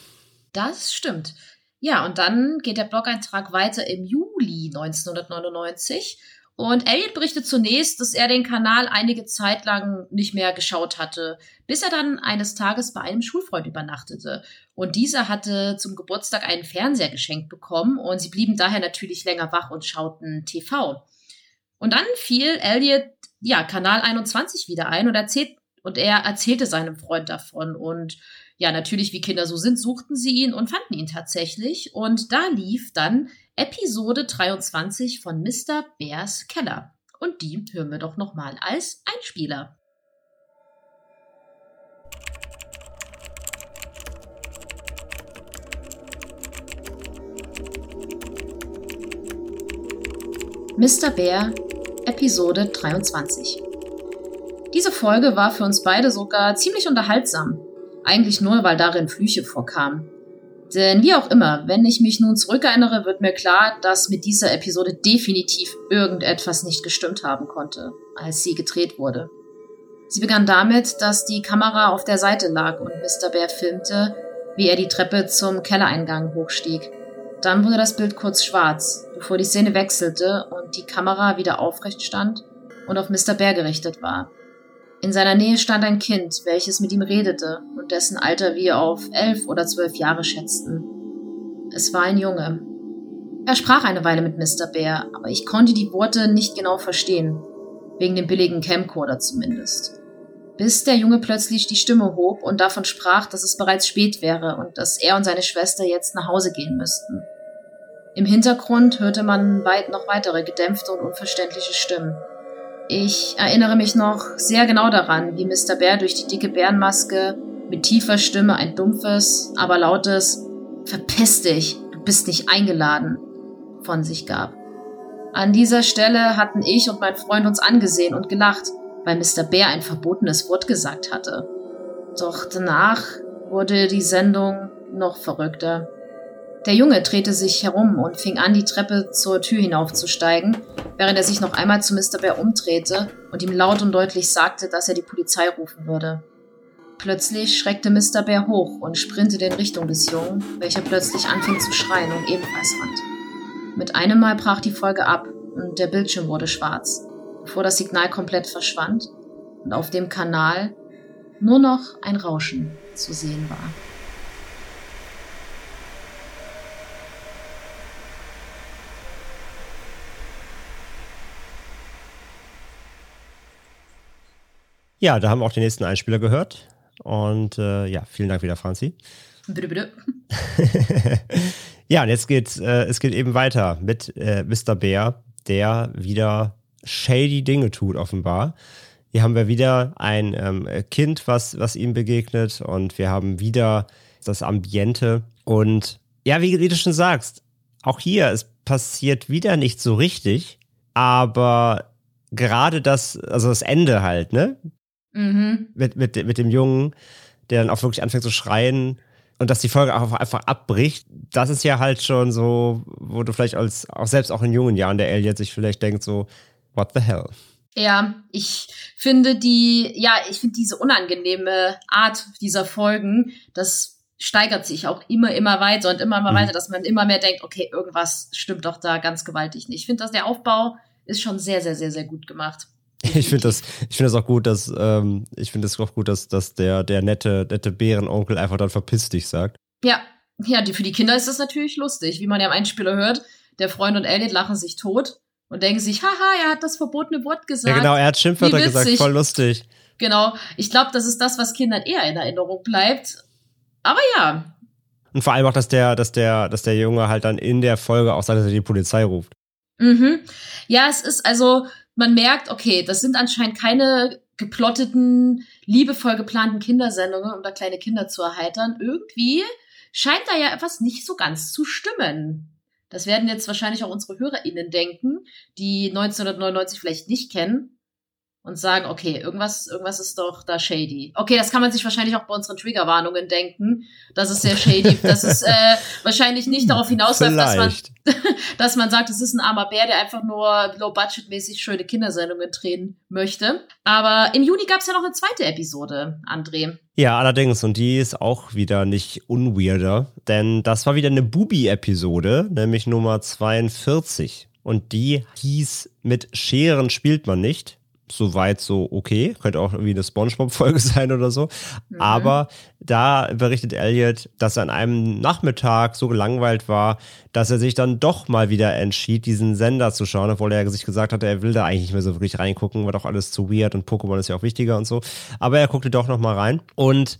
Das stimmt. Ja, und dann geht der Blog-Eintrag weiter im Juli 1999. Und Elliot berichtet zunächst, dass er den Kanal einige Zeit lang nicht mehr geschaut hatte, bis er dann eines Tages bei einem Schulfreund übernachtete. Und dieser hatte zum Geburtstag einen Fernseher geschenkt bekommen und sie blieben daher natürlich länger wach und schauten TV. Und dann fiel Elliot, ja, Kanal 21 wieder ein und erzählt, und er erzählte seinem Freund davon und ja, natürlich, wie Kinder so sind, suchten sie ihn und fanden ihn tatsächlich. Und da lief dann Episode 23 von Mr. Bears Keller. Und die hören wir doch nochmal als Einspieler. Mr. Bear, Episode 23. Diese Folge war für uns beide sogar ziemlich unterhaltsam. Eigentlich nur, weil darin Flüche vorkamen. Denn wie auch immer, wenn ich mich nun zurückerinnere, wird mir klar, dass mit dieser Episode definitiv irgendetwas nicht gestimmt haben konnte, als sie gedreht wurde. Sie begann damit, dass die Kamera auf der Seite lag und Mr. Bear filmte, wie er die Treppe zum Kellereingang hochstieg. Dann wurde das Bild kurz schwarz, bevor die Szene wechselte und die Kamera wieder aufrecht stand und auf Mr. Bear gerichtet war. In seiner Nähe stand ein Kind, welches mit ihm redete und dessen Alter wir auf elf oder zwölf Jahre schätzten. Es war ein Junge. Er sprach eine Weile mit Mr. Bear, aber ich konnte die Worte nicht genau verstehen, wegen dem billigen Camcorder zumindest. Bis der Junge plötzlich die Stimme hob und davon sprach, dass es bereits spät wäre und dass er und seine Schwester jetzt nach Hause gehen müssten. Im Hintergrund hörte man weit noch weitere gedämpfte und unverständliche Stimmen. Ich erinnere mich noch sehr genau daran, wie Mr. Bear durch die dicke Bärenmaske mit tiefer Stimme ein dumpfes, aber lautes Verpiss dich, du bist nicht eingeladen von sich gab. An dieser Stelle hatten ich und mein Freund uns angesehen und gelacht, weil Mr. Bear ein verbotenes Wort gesagt hatte. Doch danach wurde die Sendung noch verrückter. Der Junge drehte sich herum und fing an, die Treppe zur Tür hinaufzusteigen, während er sich noch einmal zu Mr. Bear umdrehte und ihm laut und deutlich sagte, dass er die Polizei rufen würde. Plötzlich schreckte Mr. Bear hoch und sprintete in Richtung des Jungen, welcher plötzlich anfing zu schreien und ebenfalls rannte. Mit einem Mal brach die Folge ab und der Bildschirm wurde schwarz, bevor das Signal komplett verschwand und auf dem Kanal nur noch ein Rauschen zu sehen war. Ja, da haben wir auch den nächsten Einspieler gehört. Und äh, ja, vielen Dank wieder, Franzi. Bitte, bitte. ja, und jetzt geht äh, es geht eben weiter mit äh, Mr. Bär, der wieder shady Dinge tut, offenbar. Hier haben wir wieder ein ähm, Kind, was, was ihm begegnet, und wir haben wieder das Ambiente. Und ja, wie, wie du schon sagst, auch hier, es passiert wieder nicht so richtig, aber gerade das, also das Ende halt, ne? Mhm. Mit, mit, mit dem Jungen, der dann auch wirklich anfängt zu schreien und dass die Folge auch einfach abbricht, das ist ja halt schon so, wo du vielleicht als, auch selbst auch in jungen Jahren der Elliot sich vielleicht denkt so, what the hell? Ja, ich finde die, ja, ich finde diese unangenehme Art dieser Folgen, das steigert sich auch immer, immer weiter und immer, immer Mhm. weiter, dass man immer mehr denkt, okay, irgendwas stimmt doch da ganz gewaltig nicht. Ich finde, dass der Aufbau ist schon sehr, sehr, sehr, sehr gut gemacht. Ich finde das, ich finde das auch gut, dass, ähm, ich finde es auch gut, dass, dass der, der nette, nette Bärenonkel einfach dann verpiss dich sagt. Ja, ja, die, für die Kinder ist das natürlich lustig, wie man ja im Einspieler hört. Der Freund und Elliot lachen sich tot und denken sich, haha, er hat das verbotene Wort gesagt. Ja, genau, er hat Schimpfwörter gesagt, voll lustig. Genau. Ich glaube, das ist das, was Kindern eher in Erinnerung bleibt. Aber ja, Und vor allem auch, dass der, dass der, dass der Junge halt dann in der Folge auch sagt, dass er die Polizei ruft. Mhm. Ja, es ist also, man merkt, okay, das sind anscheinend keine geplotteten, liebevoll geplanten Kindersendungen, um da kleine Kinder zu erheitern. Irgendwie scheint da ja etwas nicht so ganz zu stimmen. Das werden jetzt wahrscheinlich auch unsere HörerInnen denken, die 1999 vielleicht nicht kennen und sagen, okay, irgendwas, irgendwas ist doch da shady. Okay, das kann man sich wahrscheinlich auch bei unseren Triggerwarnungen denken. Das ist sehr shady. Das ist äh, wahrscheinlich nicht darauf hinausläuft, dass man dass man sagt, es ist ein armer Bär, der einfach nur low-budget-mäßig schöne Kindersendungen drehen möchte. Aber im Juni gab es ja noch eine zweite Episode, André. Ja, allerdings, und die ist auch wieder nicht unweirder, denn das war wieder eine Bubi-Episode, nämlich Nummer 42. Und die hieß Mit Scheren spielt man nicht. Soweit so okay. Könnte auch irgendwie eine Spongebob-Folge sein oder so. Mhm. Aber da berichtet Elliot, dass er an einem Nachmittag so gelangweilt war, dass er sich dann doch mal wieder entschied, diesen Sender zu schauen, obwohl er sich gesagt hatte, er will da eigentlich nicht mehr so wirklich reingucken, war doch alles zu weird und Pokémon ist ja auch wichtiger und so. Aber er guckte doch noch mal rein und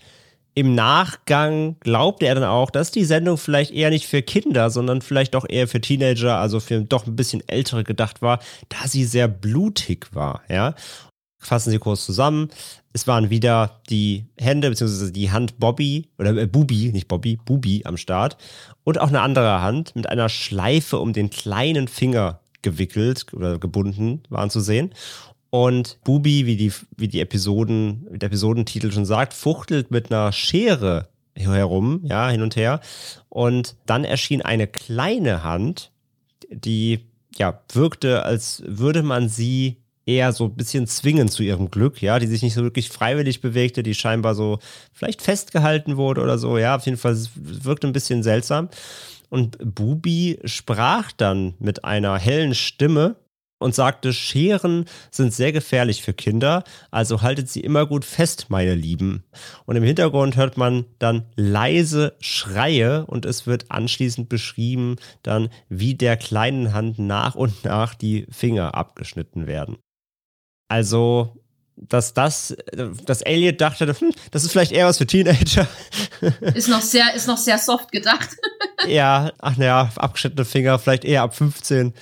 im Nachgang glaubte er dann auch, dass die Sendung vielleicht eher nicht für Kinder, sondern vielleicht doch eher für Teenager, also für doch ein bisschen ältere gedacht war, da sie sehr blutig war, ja. Fassen Sie kurz zusammen. Es waren wieder die Hände, beziehungsweise die Hand Bobby, oder äh, Bubi, nicht Bobby, Bubi am Start. Und auch eine andere Hand mit einer Schleife um den kleinen Finger gewickelt oder gebunden waren zu sehen. Und Bubi, wie die, wie die Episoden, wie der Episodentitel schon sagt, fuchtelt mit einer Schere herum, ja, hin und her. Und dann erschien eine kleine Hand, die, ja, wirkte, als würde man sie eher so ein bisschen zwingen zu ihrem Glück, ja, die sich nicht so wirklich freiwillig bewegte, die scheinbar so vielleicht festgehalten wurde oder so, ja, auf jeden Fall wirkte ein bisschen seltsam. Und Bubi sprach dann mit einer hellen Stimme und sagte, Scheren sind sehr gefährlich für Kinder, also haltet sie immer gut fest, meine Lieben. Und im Hintergrund hört man dann leise Schreie und es wird anschließend beschrieben dann, wie der kleinen Hand nach und nach die Finger abgeschnitten werden. Also, dass das, dass Elliot dachte, hm, das ist vielleicht eher was für Teenager. Ist noch sehr, ist noch sehr soft gedacht. ja, ach naja, abgeschnittene Finger, vielleicht eher ab 15.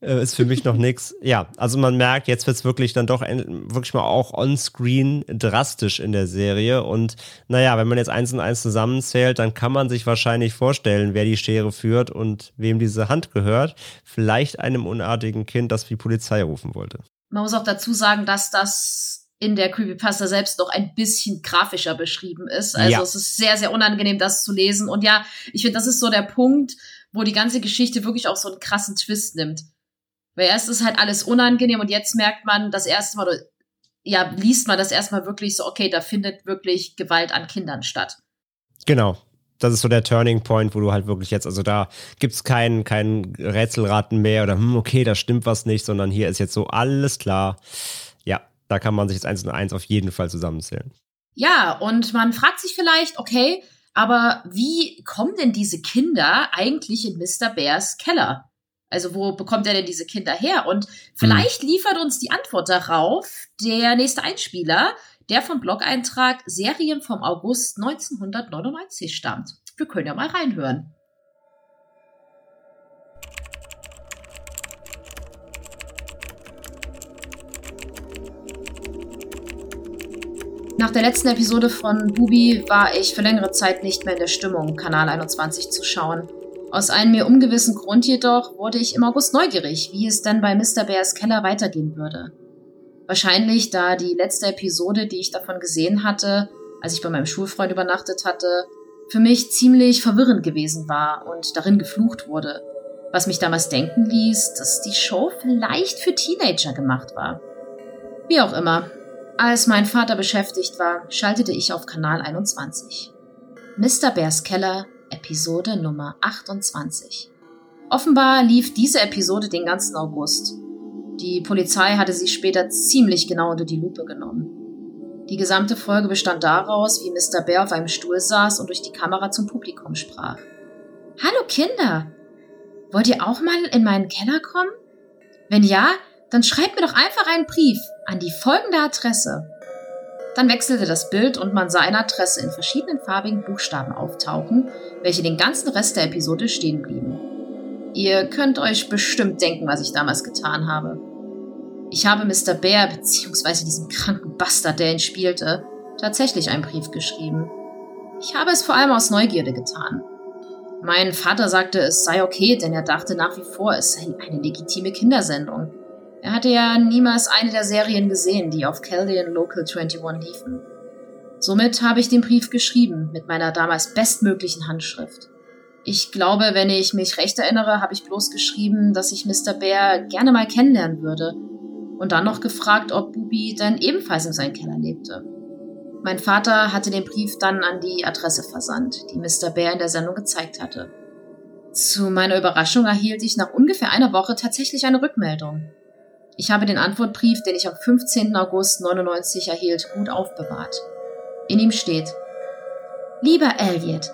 äh, ist für mich noch nichts. Ja, also man merkt, jetzt wird es wirklich dann doch wirklich mal auch on-screen drastisch in der Serie. Und naja, wenn man jetzt eins und eins zusammenzählt, dann kann man sich wahrscheinlich vorstellen, wer die Schere führt und wem diese Hand gehört. Vielleicht einem unartigen Kind, das die Polizei rufen wollte. Man muss auch dazu sagen, dass das in der Creepypasta selbst noch ein bisschen grafischer beschrieben ist. Also ja. es ist sehr, sehr unangenehm, das zu lesen. Und ja, ich finde, das ist so der Punkt, wo die ganze Geschichte wirklich auch so einen krassen Twist nimmt. Weil erst ist halt alles unangenehm und jetzt merkt man das erste Mal, ja, liest man das erstmal wirklich so, okay, da findet wirklich Gewalt an Kindern statt. Genau. Das ist so der Turning Point, wo du halt wirklich jetzt, also da gibt es keinen kein Rätselraten mehr oder, hm, okay, da stimmt was nicht, sondern hier ist jetzt so alles klar. Ja, da kann man sich jetzt eins und eins auf jeden Fall zusammenzählen. Ja, und man fragt sich vielleicht, okay, aber wie kommen denn diese Kinder eigentlich in Mr. Bears Keller? Also wo bekommt er denn diese Kinder her? Und vielleicht liefert uns die Antwort darauf der nächste Einspieler, der vom Blog-Eintrag Serien vom August 1999 stammt. Wir können ja mal reinhören. Nach der letzten Episode von Bubi war ich für längere Zeit nicht mehr in der Stimmung, Kanal 21 zu schauen. Aus einem mir ungewissen Grund jedoch wurde ich im August neugierig, wie es denn bei Mr. Bears Keller weitergehen würde. Wahrscheinlich, da die letzte Episode, die ich davon gesehen hatte, als ich bei meinem Schulfreund übernachtet hatte, für mich ziemlich verwirrend gewesen war und darin geflucht wurde, was mich damals denken ließ, dass die Show vielleicht für Teenager gemacht war. Wie auch immer, als mein Vater beschäftigt war, schaltete ich auf Kanal 21. Mr. Bears Keller Episode Nummer 28. Offenbar lief diese Episode den ganzen August. Die Polizei hatte sie später ziemlich genau unter die Lupe genommen. Die gesamte Folge bestand daraus, wie Mr. Bear auf einem Stuhl saß und durch die Kamera zum Publikum sprach. Hallo Kinder! Wollt ihr auch mal in meinen Keller kommen? Wenn ja, dann schreibt mir doch einfach einen Brief an die folgende Adresse. Dann wechselte das Bild und man sah eine Adresse in verschiedenen farbigen Buchstaben auftauchen, welche den ganzen Rest der Episode stehen blieben. Ihr könnt euch bestimmt denken, was ich damals getan habe. Ich habe Mr. Bear bzw. diesem kranken Bastard, der ihn spielte, tatsächlich einen Brief geschrieben. Ich habe es vor allem aus Neugierde getan. Mein Vater sagte, es sei okay, denn er dachte nach wie vor, es sei eine legitime Kindersendung. Er hatte ja niemals eine der Serien gesehen, die auf Chaldean Local 21 liefen. Somit habe ich den Brief geschrieben, mit meiner damals bestmöglichen Handschrift. Ich glaube, wenn ich mich recht erinnere, habe ich bloß geschrieben, dass ich Mr. Bear gerne mal kennenlernen würde und dann noch gefragt, ob Bubi dann ebenfalls in seinem Keller lebte. Mein Vater hatte den Brief dann an die Adresse versandt, die Mr. Bear in der Sendung gezeigt hatte. Zu meiner Überraschung erhielt ich nach ungefähr einer Woche tatsächlich eine Rückmeldung. Ich habe den Antwortbrief, den ich am 15. August 99 erhielt, gut aufbewahrt. In ihm steht, Lieber Elliot,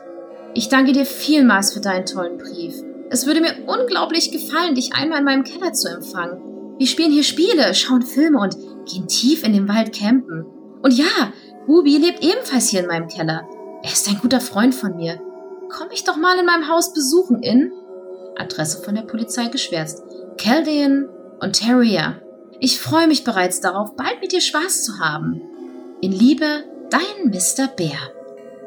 ich danke dir vielmals für deinen tollen Brief. Es würde mir unglaublich gefallen, dich einmal in meinem Keller zu empfangen. Wir spielen hier Spiele, schauen Filme und gehen tief in den Wald campen. Und ja, Ruby lebt ebenfalls hier in meinem Keller. Er ist ein guter Freund von mir. Komm mich doch mal in meinem Haus besuchen in Adresse von der Polizei geschwärzt. Caldean, Ontario. Ich freue mich bereits darauf, bald mit dir Spaß zu haben. In Liebe, dein Mr. Bär.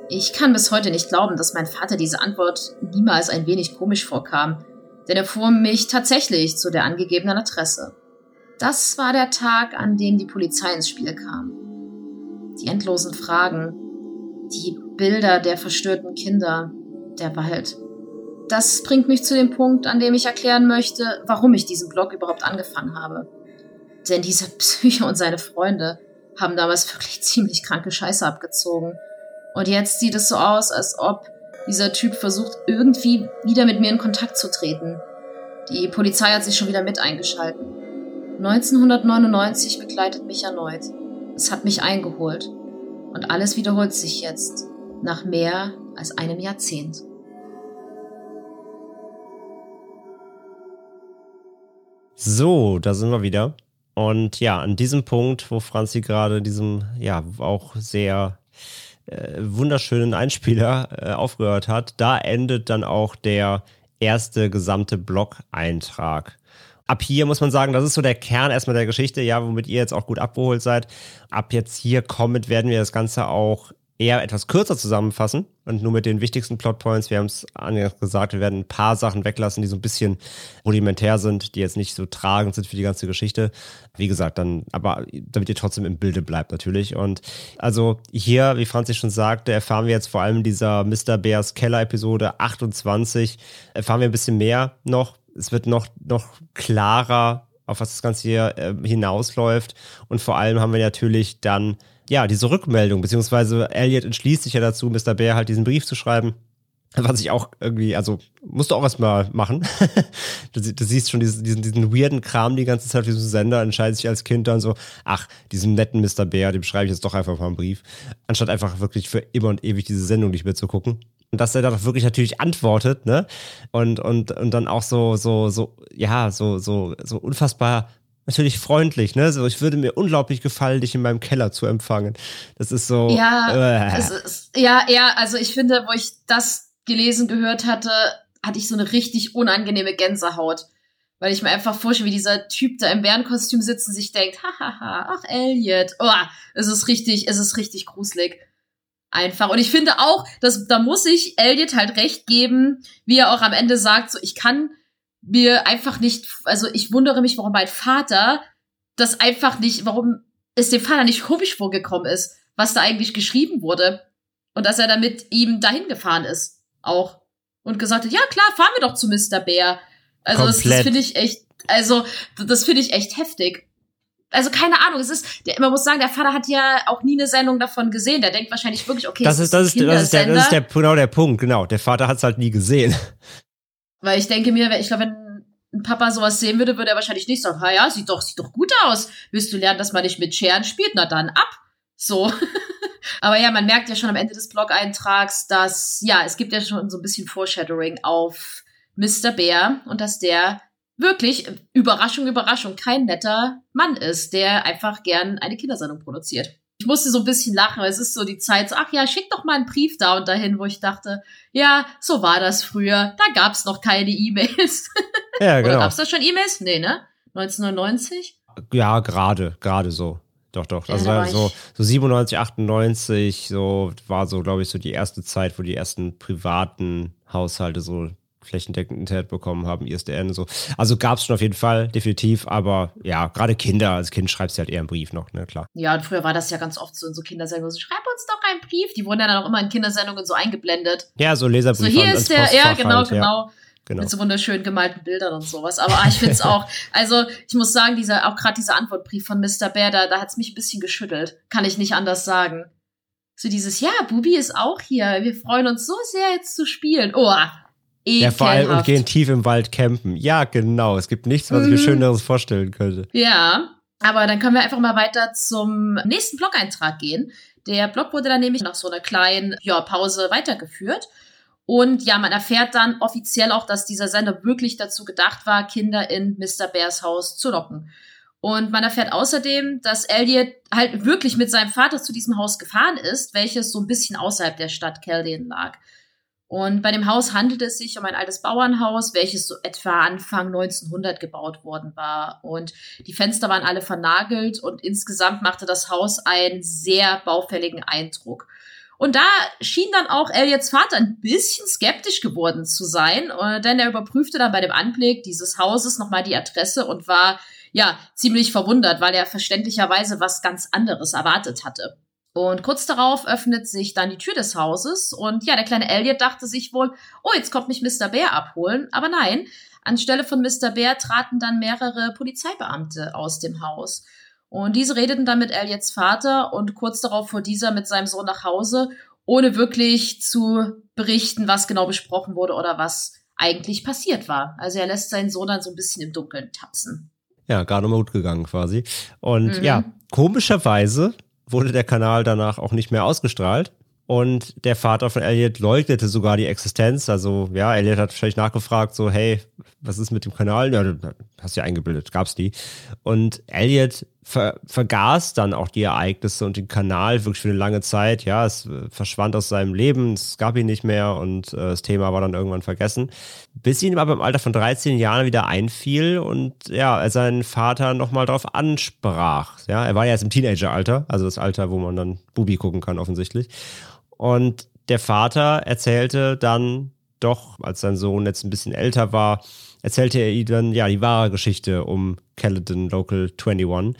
Ich kann bis heute nicht glauben, dass mein Vater diese Antwort niemals ein wenig komisch vorkam, denn er fuhr mich tatsächlich zu der angegebenen Adresse. Das war der Tag, an dem die Polizei ins Spiel kam. Die endlosen Fragen, die Bilder der verstörten Kinder, der Wald. Das bringt mich zu dem Punkt, an dem ich erklären möchte, warum ich diesen Blog überhaupt angefangen habe. Denn dieser Psycho und seine Freunde haben damals wirklich ziemlich kranke Scheiße abgezogen. Und jetzt sieht es so aus, als ob dieser Typ versucht, irgendwie wieder mit mir in Kontakt zu treten. Die Polizei hat sich schon wieder mit eingeschalten. 1999 begleitet mich erneut. Es hat mich eingeholt. Und alles wiederholt sich jetzt, nach mehr als einem Jahrzehnt. So, da sind wir wieder. Und ja, an diesem Punkt, wo Franzi gerade diesem, ja, auch sehr äh, wunderschönen Einspieler äh, aufgehört hat, da endet dann auch der erste gesamte Blog-Eintrag. ab hier muss man sagen, das ist so der Kern erstmal der Geschichte, ja, womit ihr jetzt auch gut abgeholt seid. Ab jetzt hier kommend werden wir das Ganze auch eher etwas kürzer zusammenfassen und nur mit den wichtigsten Plotpoints. Wir haben es gesagt, wir werden ein paar Sachen weglassen, die so ein bisschen rudimentär sind, die jetzt nicht so tragend sind für die ganze Geschichte. Wie gesagt, dann, aber damit ihr trotzdem im Bilde bleibt natürlich. Und also hier, wie Franzi schon sagte, erfahren wir jetzt vor allem in dieser Mr. Bears Keller Episode 28, erfahren wir ein bisschen mehr noch. Es wird noch, noch klarer, auf was das Ganze hier äh, hinausläuft. Und vor allem haben wir natürlich dann ja, diese Rückmeldung, beziehungsweise Elliot entschließt sich ja dazu, Mr. Bear halt diesen Brief zu schreiben. Was ich auch irgendwie, also musst du auch erstmal machen. du, du, siehst schon diesen, diesen, diesen weirden Kram die ganze Zeit auf diesem Sender, entscheidet sich als Kind dann so, ach, diesem netten Mr. Bear, dem schreibe ich jetzt doch einfach mal einen Brief. Anstatt einfach wirklich für immer und ewig diese Sendung nicht mehr zu gucken. Und dass er dann auch wirklich natürlich antwortet, ne? Und, und, und dann auch so, so, so, ja, so, so, so unfassbar natürlich freundlich, ne? So, ich würde mir unglaublich gefallen, dich in meinem Keller zu empfangen. Das ist so. Ja, äh. ist, ja, ja, also ich finde, wo ich das gelesen gehört hatte, hatte ich so eine richtig unangenehme Gänsehaut. Weil ich mir einfach vorstelle, wie dieser Typ da im Bärenkostüm sitzt und sich denkt, hahaha, ach Elliot, oh, es ist richtig, es ist richtig gruselig. Einfach. Und ich finde auch, dass, da muss ich Elliot halt recht geben, wie er auch am Ende sagt, so, ich kann mir einfach nicht, also ich wundere mich, warum mein Vater das einfach nicht, warum es dem Vater nicht komisch vorgekommen ist, was da eigentlich geschrieben wurde. Und dass er dann mit ihm dahin gefahren ist. Auch. Und gesagt hat, ja klar, fahren wir doch zu Mr. Bär. Also Komplett. das, das finde ich echt, also das finde ich echt heftig. Also keine Ahnung, es ist, der, man muss sagen, der Vater hat ja auch nie eine Sendung davon gesehen. Der denkt wahrscheinlich wirklich, okay, das ist, das ist, das ist, der, das ist der, genau der Punkt, genau. Der Vater hat es halt nie gesehen. Weil ich denke mir, ich glaube, wenn ein Papa sowas sehen würde, würde er wahrscheinlich nicht sagen, ha ja, sieht doch, sieht doch gut aus. Willst du lernen, dass man nicht mit Scheren spielt? Na dann ab. So. Aber ja, man merkt ja schon am Ende des Blog-Eintrags, dass, ja, es gibt ja schon so ein bisschen Foreshadowing auf Mr. Bear und dass der wirklich, Überraschung, Überraschung, kein netter Mann ist, der einfach gern eine Kindersendung produziert ich musste so ein bisschen lachen, weil es ist so die Zeit, so, ach ja, schick doch mal einen Brief da und dahin, wo ich dachte, ja, so war das früher. Da gab's noch keine E-Mails. Ja, genau. Oder gab's da schon E-Mails? Nee, ne? 1999? Ja, gerade, gerade so. Doch, doch. Ja, also so, so 97, 98, so war so, glaube ich, so die erste Zeit, wo die ersten privaten Haushalte so flächendeckend Internet bekommen haben, ISDN so. Also gab es schon auf jeden Fall, definitiv, aber ja, gerade Kinder, als Kind schreibst du halt eher einen Brief noch, ne, klar. Ja, und früher war das ja ganz oft so in so Kindersendungen, so, schreib uns doch einen Brief. Die wurden ja dann auch immer in Kindersendungen so eingeblendet. Ja, so Leserbriefe. So, hier ist der, ja, genau, halt, genau. Ja. Genau. Mit so wunderschön gemalten Bildern und sowas. Aber ich finde es auch, also ich muss sagen, dieser, auch gerade dieser Antwortbrief von Mr. Bear, da, da hat es mich ein bisschen geschüttelt. Kann ich nicht anders sagen. So dieses, ja, Bubi ist auch hier. Wir freuen uns so sehr, jetzt zu spielen. Oh, ja, vor allem und gehen tief im Wald campen. Ja, genau. Es gibt nichts, was ich mir mhm. Schöneres vorstellen könnte. Ja, aber dann können wir einfach mal weiter zum nächsten Blog-Eintrag gehen. Der Blog wurde dann nämlich nach so einer kleinen ja, Pause weitergeführt. Und ja, man erfährt dann offiziell auch, dass dieser Sender wirklich dazu gedacht war, Kinder in Mr. Bears Haus zu locken. Und man erfährt außerdem, dass Elliot halt wirklich mit seinem Vater zu diesem Haus gefahren ist, welches so ein bisschen außerhalb der Stadt Keldin lag. Und bei dem Haus handelt es sich um ein altes Bauernhaus, welches so etwa Anfang 1900 gebaut worden war. Und die Fenster waren alle vernagelt und insgesamt machte das Haus einen sehr baufälligen Eindruck. Und da schien dann auch Elliots Vater ein bisschen skeptisch geworden zu sein, äh, denn er überprüfte dann bei dem Anblick dieses Hauses nochmal die Adresse und war ja ziemlich verwundert, weil er verständlicherweise was ganz anderes erwartet hatte. Und kurz darauf öffnet sich dann die Tür des Hauses und ja, der kleine Elliot dachte sich wohl, oh, jetzt kommt mich Mr. Bear abholen. Aber nein, anstelle von Mr. Bear traten dann mehrere Polizeibeamte aus dem Haus. Und diese redeten dann mit Elliots Vater und kurz darauf fuhr dieser mit seinem Sohn nach Hause, ohne wirklich zu berichten, was genau besprochen wurde oder was eigentlich passiert war. Also er lässt seinen Sohn dann so ein bisschen im Dunkeln tapsen. Ja, gerade gut gegangen quasi. Und mhm. ja, komischerweise wurde der Kanal danach auch nicht mehr ausgestrahlt. Und der Vater von Elliot leugnete sogar die Existenz. Also, ja, Elliot hat vielleicht nachgefragt, so, hey, was ist mit dem Kanal? Ja, hast du ja eingebildet, gab's die. Und Elliot ver vergaß dann auch die Ereignisse und den Kanal wirklich für eine lange Zeit. Ja, es äh, verschwand aus seinem Leben, es gab ihn nicht mehr und äh, das Thema war dann irgendwann vergessen. Bis ihn aber im Alter von 13 Jahren wieder einfiel und ja, er seinen Vater nochmal darauf ansprach. Ja, er war ja jetzt im Teenageralter, also das Alter, wo man dann Bubi gucken kann, offensichtlich. Und der Vater erzählte dann doch, als sein Sohn jetzt ein bisschen älter war, erzählte er ihm dann ja die wahre Geschichte um Caledon Local 21.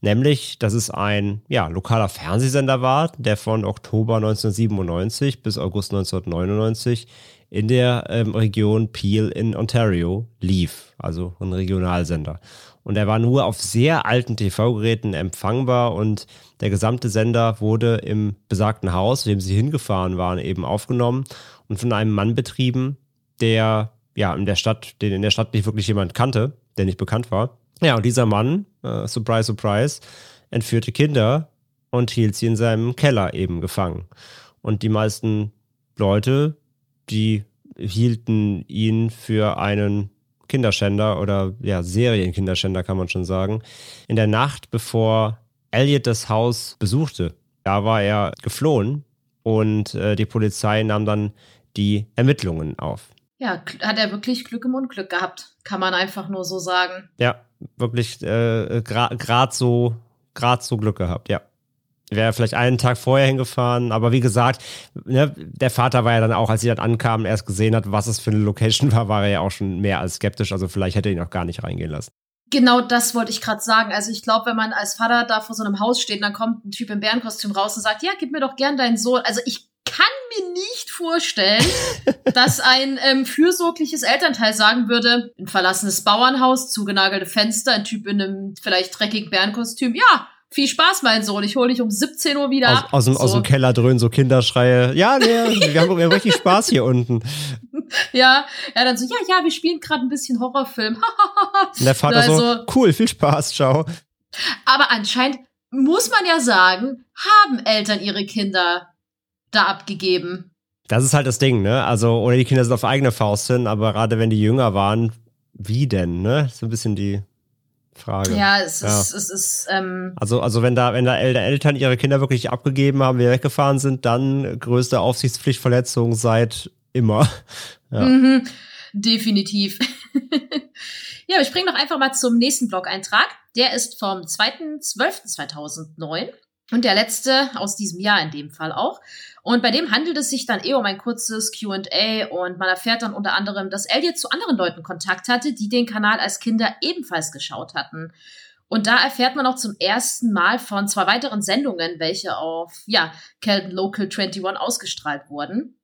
Nämlich, dass es ein ja, lokaler Fernsehsender war, der von Oktober 1997 bis August 1999 in der ähm, Region Peel in Ontario lief, also ein Regionalsender. Und er war nur auf sehr alten TV-Geräten empfangbar und der gesamte Sender wurde im besagten Haus, in dem sie hingefahren waren, eben aufgenommen und von einem Mann betrieben, der ja in der Stadt, den in der Stadt nicht wirklich jemand kannte, der nicht bekannt war. Ja, und dieser Mann, äh, surprise, surprise, entführte Kinder und hielt sie in seinem Keller eben gefangen. Und die meisten Leute, die hielten ihn für einen Kinderschänder oder ja, Serienkinderschänder kann man schon sagen. In der Nacht, bevor Elliot das Haus besuchte, da war er geflohen und äh, die Polizei nahm dann die Ermittlungen auf. Ja, hat er wirklich Glück im Unglück gehabt, kann man einfach nur so sagen. Ja, wirklich äh, gerade grad so, grad so Glück gehabt, ja. Wäre vielleicht einen Tag vorher hingefahren, aber wie gesagt, ne, der Vater war ja dann auch, als sie dann ankamen, erst gesehen hat, was es für eine Location war, war er ja auch schon mehr als skeptisch, also vielleicht hätte er ihn auch gar nicht reingehen lassen. Genau das wollte ich gerade sagen. Also ich glaube, wenn man als Vater da vor so einem Haus steht, dann kommt ein Typ im Bärenkostüm raus und sagt, ja, gib mir doch gern deinen Sohn. Also ich kann mir nicht vorstellen, dass ein ähm, fürsorgliches Elternteil sagen würde, ein verlassenes Bauernhaus, zugenagelte Fenster, ein Typ in einem vielleicht dreckigen Bärenkostüm, ja, viel Spaß, mein Sohn. Ich hole dich um 17 Uhr wieder aus, ab. Aus dem, so. aus dem Keller dröhnen so Kinderschreie. Ja, nee, wir haben, wir haben richtig Spaß hier unten. Ja, ja, dann so, ja, ja, wir spielen gerade ein bisschen Horrorfilm. Und der Vater Also- so, cool, viel Spaß, ciao. Aber anscheinend muss man ja sagen, haben Eltern ihre Kinder da abgegeben. Das ist halt das Ding, ne? Also, oder die Kinder sind auf eigene Faust hin, aber gerade wenn die jünger waren, wie denn, ne? So ein bisschen die Frage. Ja, es Ja. ist, es ist, ähm, Also, also wenn da, wenn da El- Eltern ihre Kinder wirklich abgegeben haben, wir weggefahren sind, dann größte Aufsichtspflichtverletzung seit immer. Ja. Mhm, definitiv. ja, wir springen doch einfach mal zum nächsten Blog-Eintrag. Der ist vom 2.12.2009 und der letzte aus diesem Jahr in dem Fall auch. Und bei dem handelt es sich dann eh um ein kurzes QA und man erfährt dann unter anderem, dass Elliot zu anderen Leuten Kontakt hatte, die den Kanal als Kinder ebenfalls geschaut hatten. Und da erfährt man auch zum ersten Mal von zwei weiteren Sendungen, welche auf, ja, Kelton Local 21 ausgestrahlt wurden.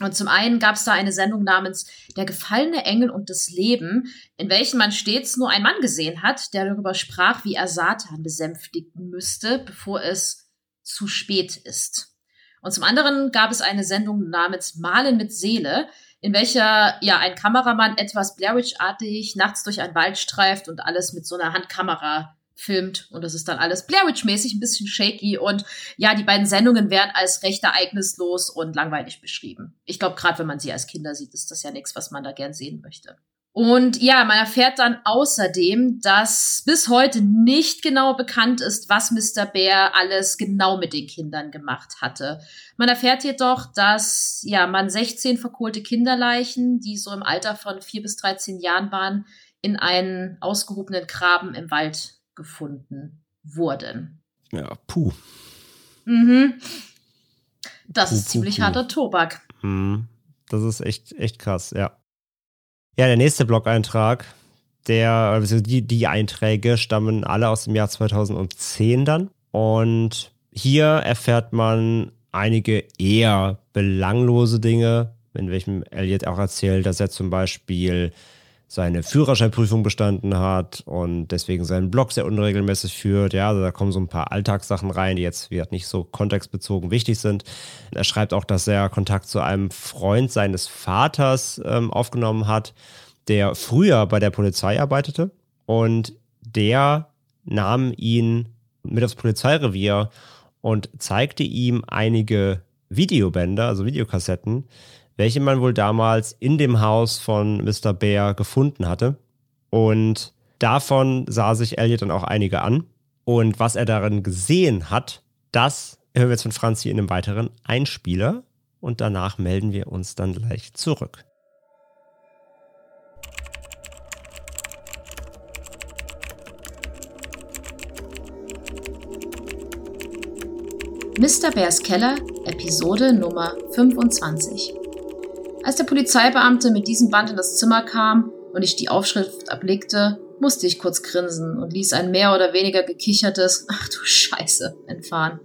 Und zum einen gab es da eine Sendung namens Der gefallene Engel und das Leben, in welchen man stets nur einen Mann gesehen hat, der darüber sprach, wie er Satan besänftigen müsste, bevor es zu spät ist. Und zum anderen gab es eine Sendung namens Malen mit Seele, in welcher ja ein Kameramann etwas Blairwitch-artig nachts durch einen Wald streift und alles mit so einer Handkamera filmt. Und das ist dann alles Blairwitch-mäßig, ein bisschen shaky. Und ja, die beiden Sendungen werden als recht ereignislos und langweilig beschrieben. Ich glaube, gerade wenn man sie als Kinder sieht, ist das ja nichts, was man da gern sehen möchte. Und ja, man erfährt dann außerdem, dass bis heute nicht genau bekannt ist, was Mr. Bear alles genau mit den Kindern gemacht hatte. Man erfährt jedoch, dass ja man 16 verkohlte Kinderleichen, die so im Alter von 4 bis 13 Jahren waren, in einen ausgehobenen Graben im Wald gefunden wurden. ja, puh. Mhm. Das Puh, ist puh, ziemlich puh. harter Tobak. Hm, Das ist echt, echt krass, ja. Ja, der nächste Blog-Eintrag, der, also die, die Einträge stammen alle aus dem Jahr 2010 dann. Und hier erfährt man einige eher belanglose Dinge, in welchem Elliot auch erzählt, dass er zum Beispiel seine Führerscheinprüfung bestanden hat und deswegen seinen Blog sehr unregelmäßig führt. Ja, also da kommen so ein paar Alltagssachen rein, die jetzt wieder nicht so kontextbezogen wichtig sind. Er schreibt auch, dass er Kontakt zu einem Freund seines Vaters ähm, aufgenommen hat, der früher bei der Polizei arbeitete und der nahm ihn mit aufs Polizeirevier und zeigte ihm einige Videobänder, also Videokassetten, welche man wohl damals in dem Haus von Mr. Bear gefunden hatte. Und davon sah sich Elliot dann auch einige an. Und was er darin gesehen hat, das hören wir jetzt von Franzi in einem weiteren Einspieler. Und danach melden wir uns dann gleich zurück. Mr. Bears Keller, Episode Nummer 25. Als der Polizeibeamte mit diesem Band in das Zimmer kam und ich die Aufschrift erblickte, musste ich kurz grinsen und ließ ein mehr oder weniger gekichertes Ach du Scheiße entfahren.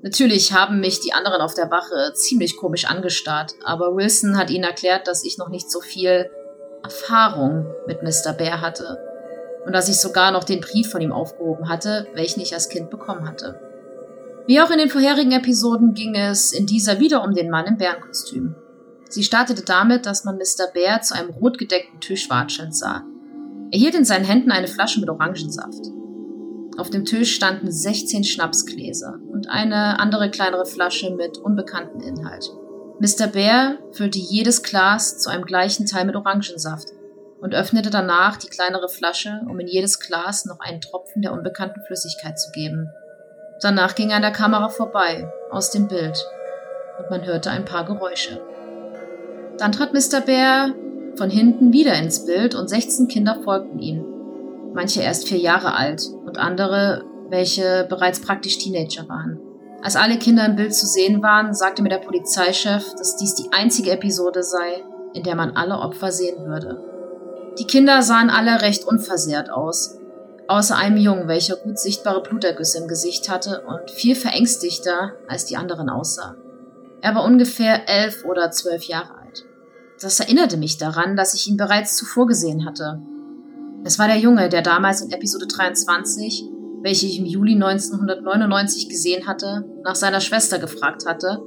Natürlich haben mich die anderen auf der Wache ziemlich komisch angestarrt, aber Wilson hat ihnen erklärt, dass ich noch nicht so viel Erfahrung mit Mr. Bear hatte und dass ich sogar noch den Brief von ihm aufgehoben hatte, welchen ich als Kind bekommen hatte. Wie auch in den vorherigen Episoden ging es in dieser wieder um den Mann im Bärenkostüm. Sie startete damit, dass man Mr. Bear zu einem rot gedeckten Tisch watscheln sah. Er hielt in seinen Händen eine Flasche mit Orangensaft. Auf dem Tisch standen 16 Schnapsgläser und eine andere kleinere Flasche mit unbekanntem Inhalt. Mr. Bear füllte jedes Glas zu einem gleichen Teil mit Orangensaft und öffnete danach die kleinere Flasche, um in jedes Glas noch einen Tropfen der unbekannten Flüssigkeit zu geben. Danach ging er an der Kamera vorbei, aus dem Bild, und man hörte ein paar Geräusche. Dann trat Mr. Bear von hinten wieder ins Bild und 16 Kinder folgten ihm. Manche erst vier Jahre alt und andere, welche bereits praktisch Teenager waren. Als alle Kinder im Bild zu sehen waren, sagte mir der Polizeichef, dass dies die einzige Episode sei, in der man alle Opfer sehen würde. Die Kinder sahen alle recht unversehrt aus, außer einem Jungen, welcher gut sichtbare Blutergüsse im Gesicht hatte und viel verängstigter als die anderen aussah. Er war ungefähr elf oder zwölf Jahre alt. Das erinnerte mich daran, dass ich ihn bereits zuvor gesehen hatte. Es war der Junge, der damals in Episode 23, welche ich im Juli 1999 gesehen hatte, nach seiner Schwester gefragt hatte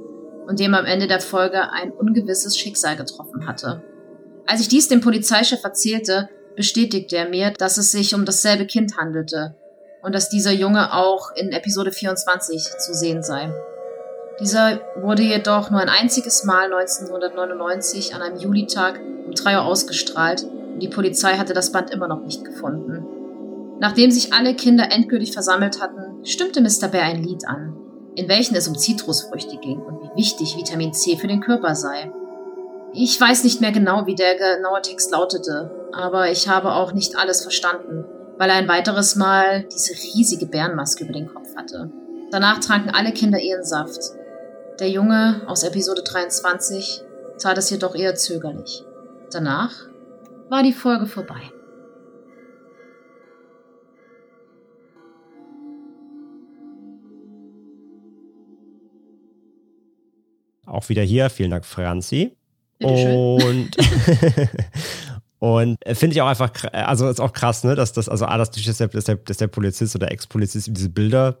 und dem am Ende der Folge ein ungewisses Schicksal getroffen hatte. Als ich dies dem Polizeichef erzählte, bestätigte er mir, dass es sich um dasselbe Kind handelte und dass dieser Junge auch in Episode 24 zu sehen sei. Dieser wurde jedoch nur ein einziges Mal 1999 an einem Julitag um 3 Uhr ausgestrahlt und die Polizei hatte das Band immer noch nicht gefunden. Nachdem sich alle Kinder endgültig versammelt hatten, stimmte Mr. Bear ein Lied an, in welchem es um Zitrusfrüchte ging und wie wichtig Vitamin C für den Körper sei. Ich weiß nicht mehr genau, wie der genaue Text lautete, aber ich habe auch nicht alles verstanden, weil er ein weiteres Mal diese riesige Bärenmaske über den Kopf hatte. Danach tranken alle Kinder ihren Saft. Der Junge aus Episode 23 tat es jedoch eher zögerlich. Danach war die Folge vorbei. Auch wieder hier, vielen Dank, Franzi. Und, und finde ich auch einfach, also ist auch krass, ne, dass das, also A, dass der, dass der, dass der Polizist oder Ex-Polizist diese Bilder,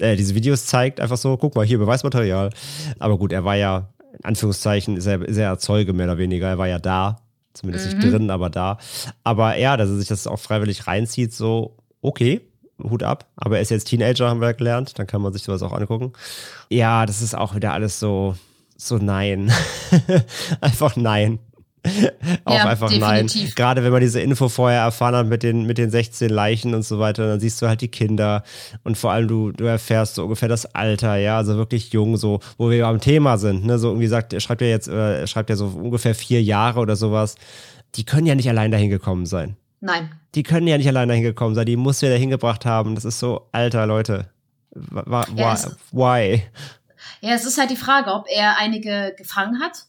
äh, diese Videos zeigt, einfach so, guck mal, hier Beweismaterial. Aber gut, er war ja, in Anführungszeichen, ist er, ist er Zeuge mehr oder weniger, er war ja da. Zumindest Mhm. nicht drin, aber da. Aber ja, dass er sich das auch freiwillig reinzieht, so, okay, Hut ab. Aber er ist jetzt Teenager, haben wir gelernt. Dann kann man sich sowas auch angucken. Ja, das ist auch wieder alles so, so nein. einfach nein. auch Ja, einfach definitiv. nein. Gerade wenn man diese Info vorher erfahren hat mit den, mit den 16 Leichen und so weiter, dann siehst du halt die Kinder und vor allem du, du erfährst so ungefähr das Alter, ja, also wirklich jung, so, wo wir am Thema sind, ne, so irgendwie sagt, er schreibt ja jetzt, äh, er schreibt ja so ungefähr vier Jahre oder sowas. Die können ja nicht allein dahin gekommen sein. Nein. Die können ja nicht allein dahin gekommen sein, die muss ja dahin gebracht haben. Das ist so, alter Leute. Wa- Ja, why? Ja, es ist halt die Frage, ob er einige gefangen hat,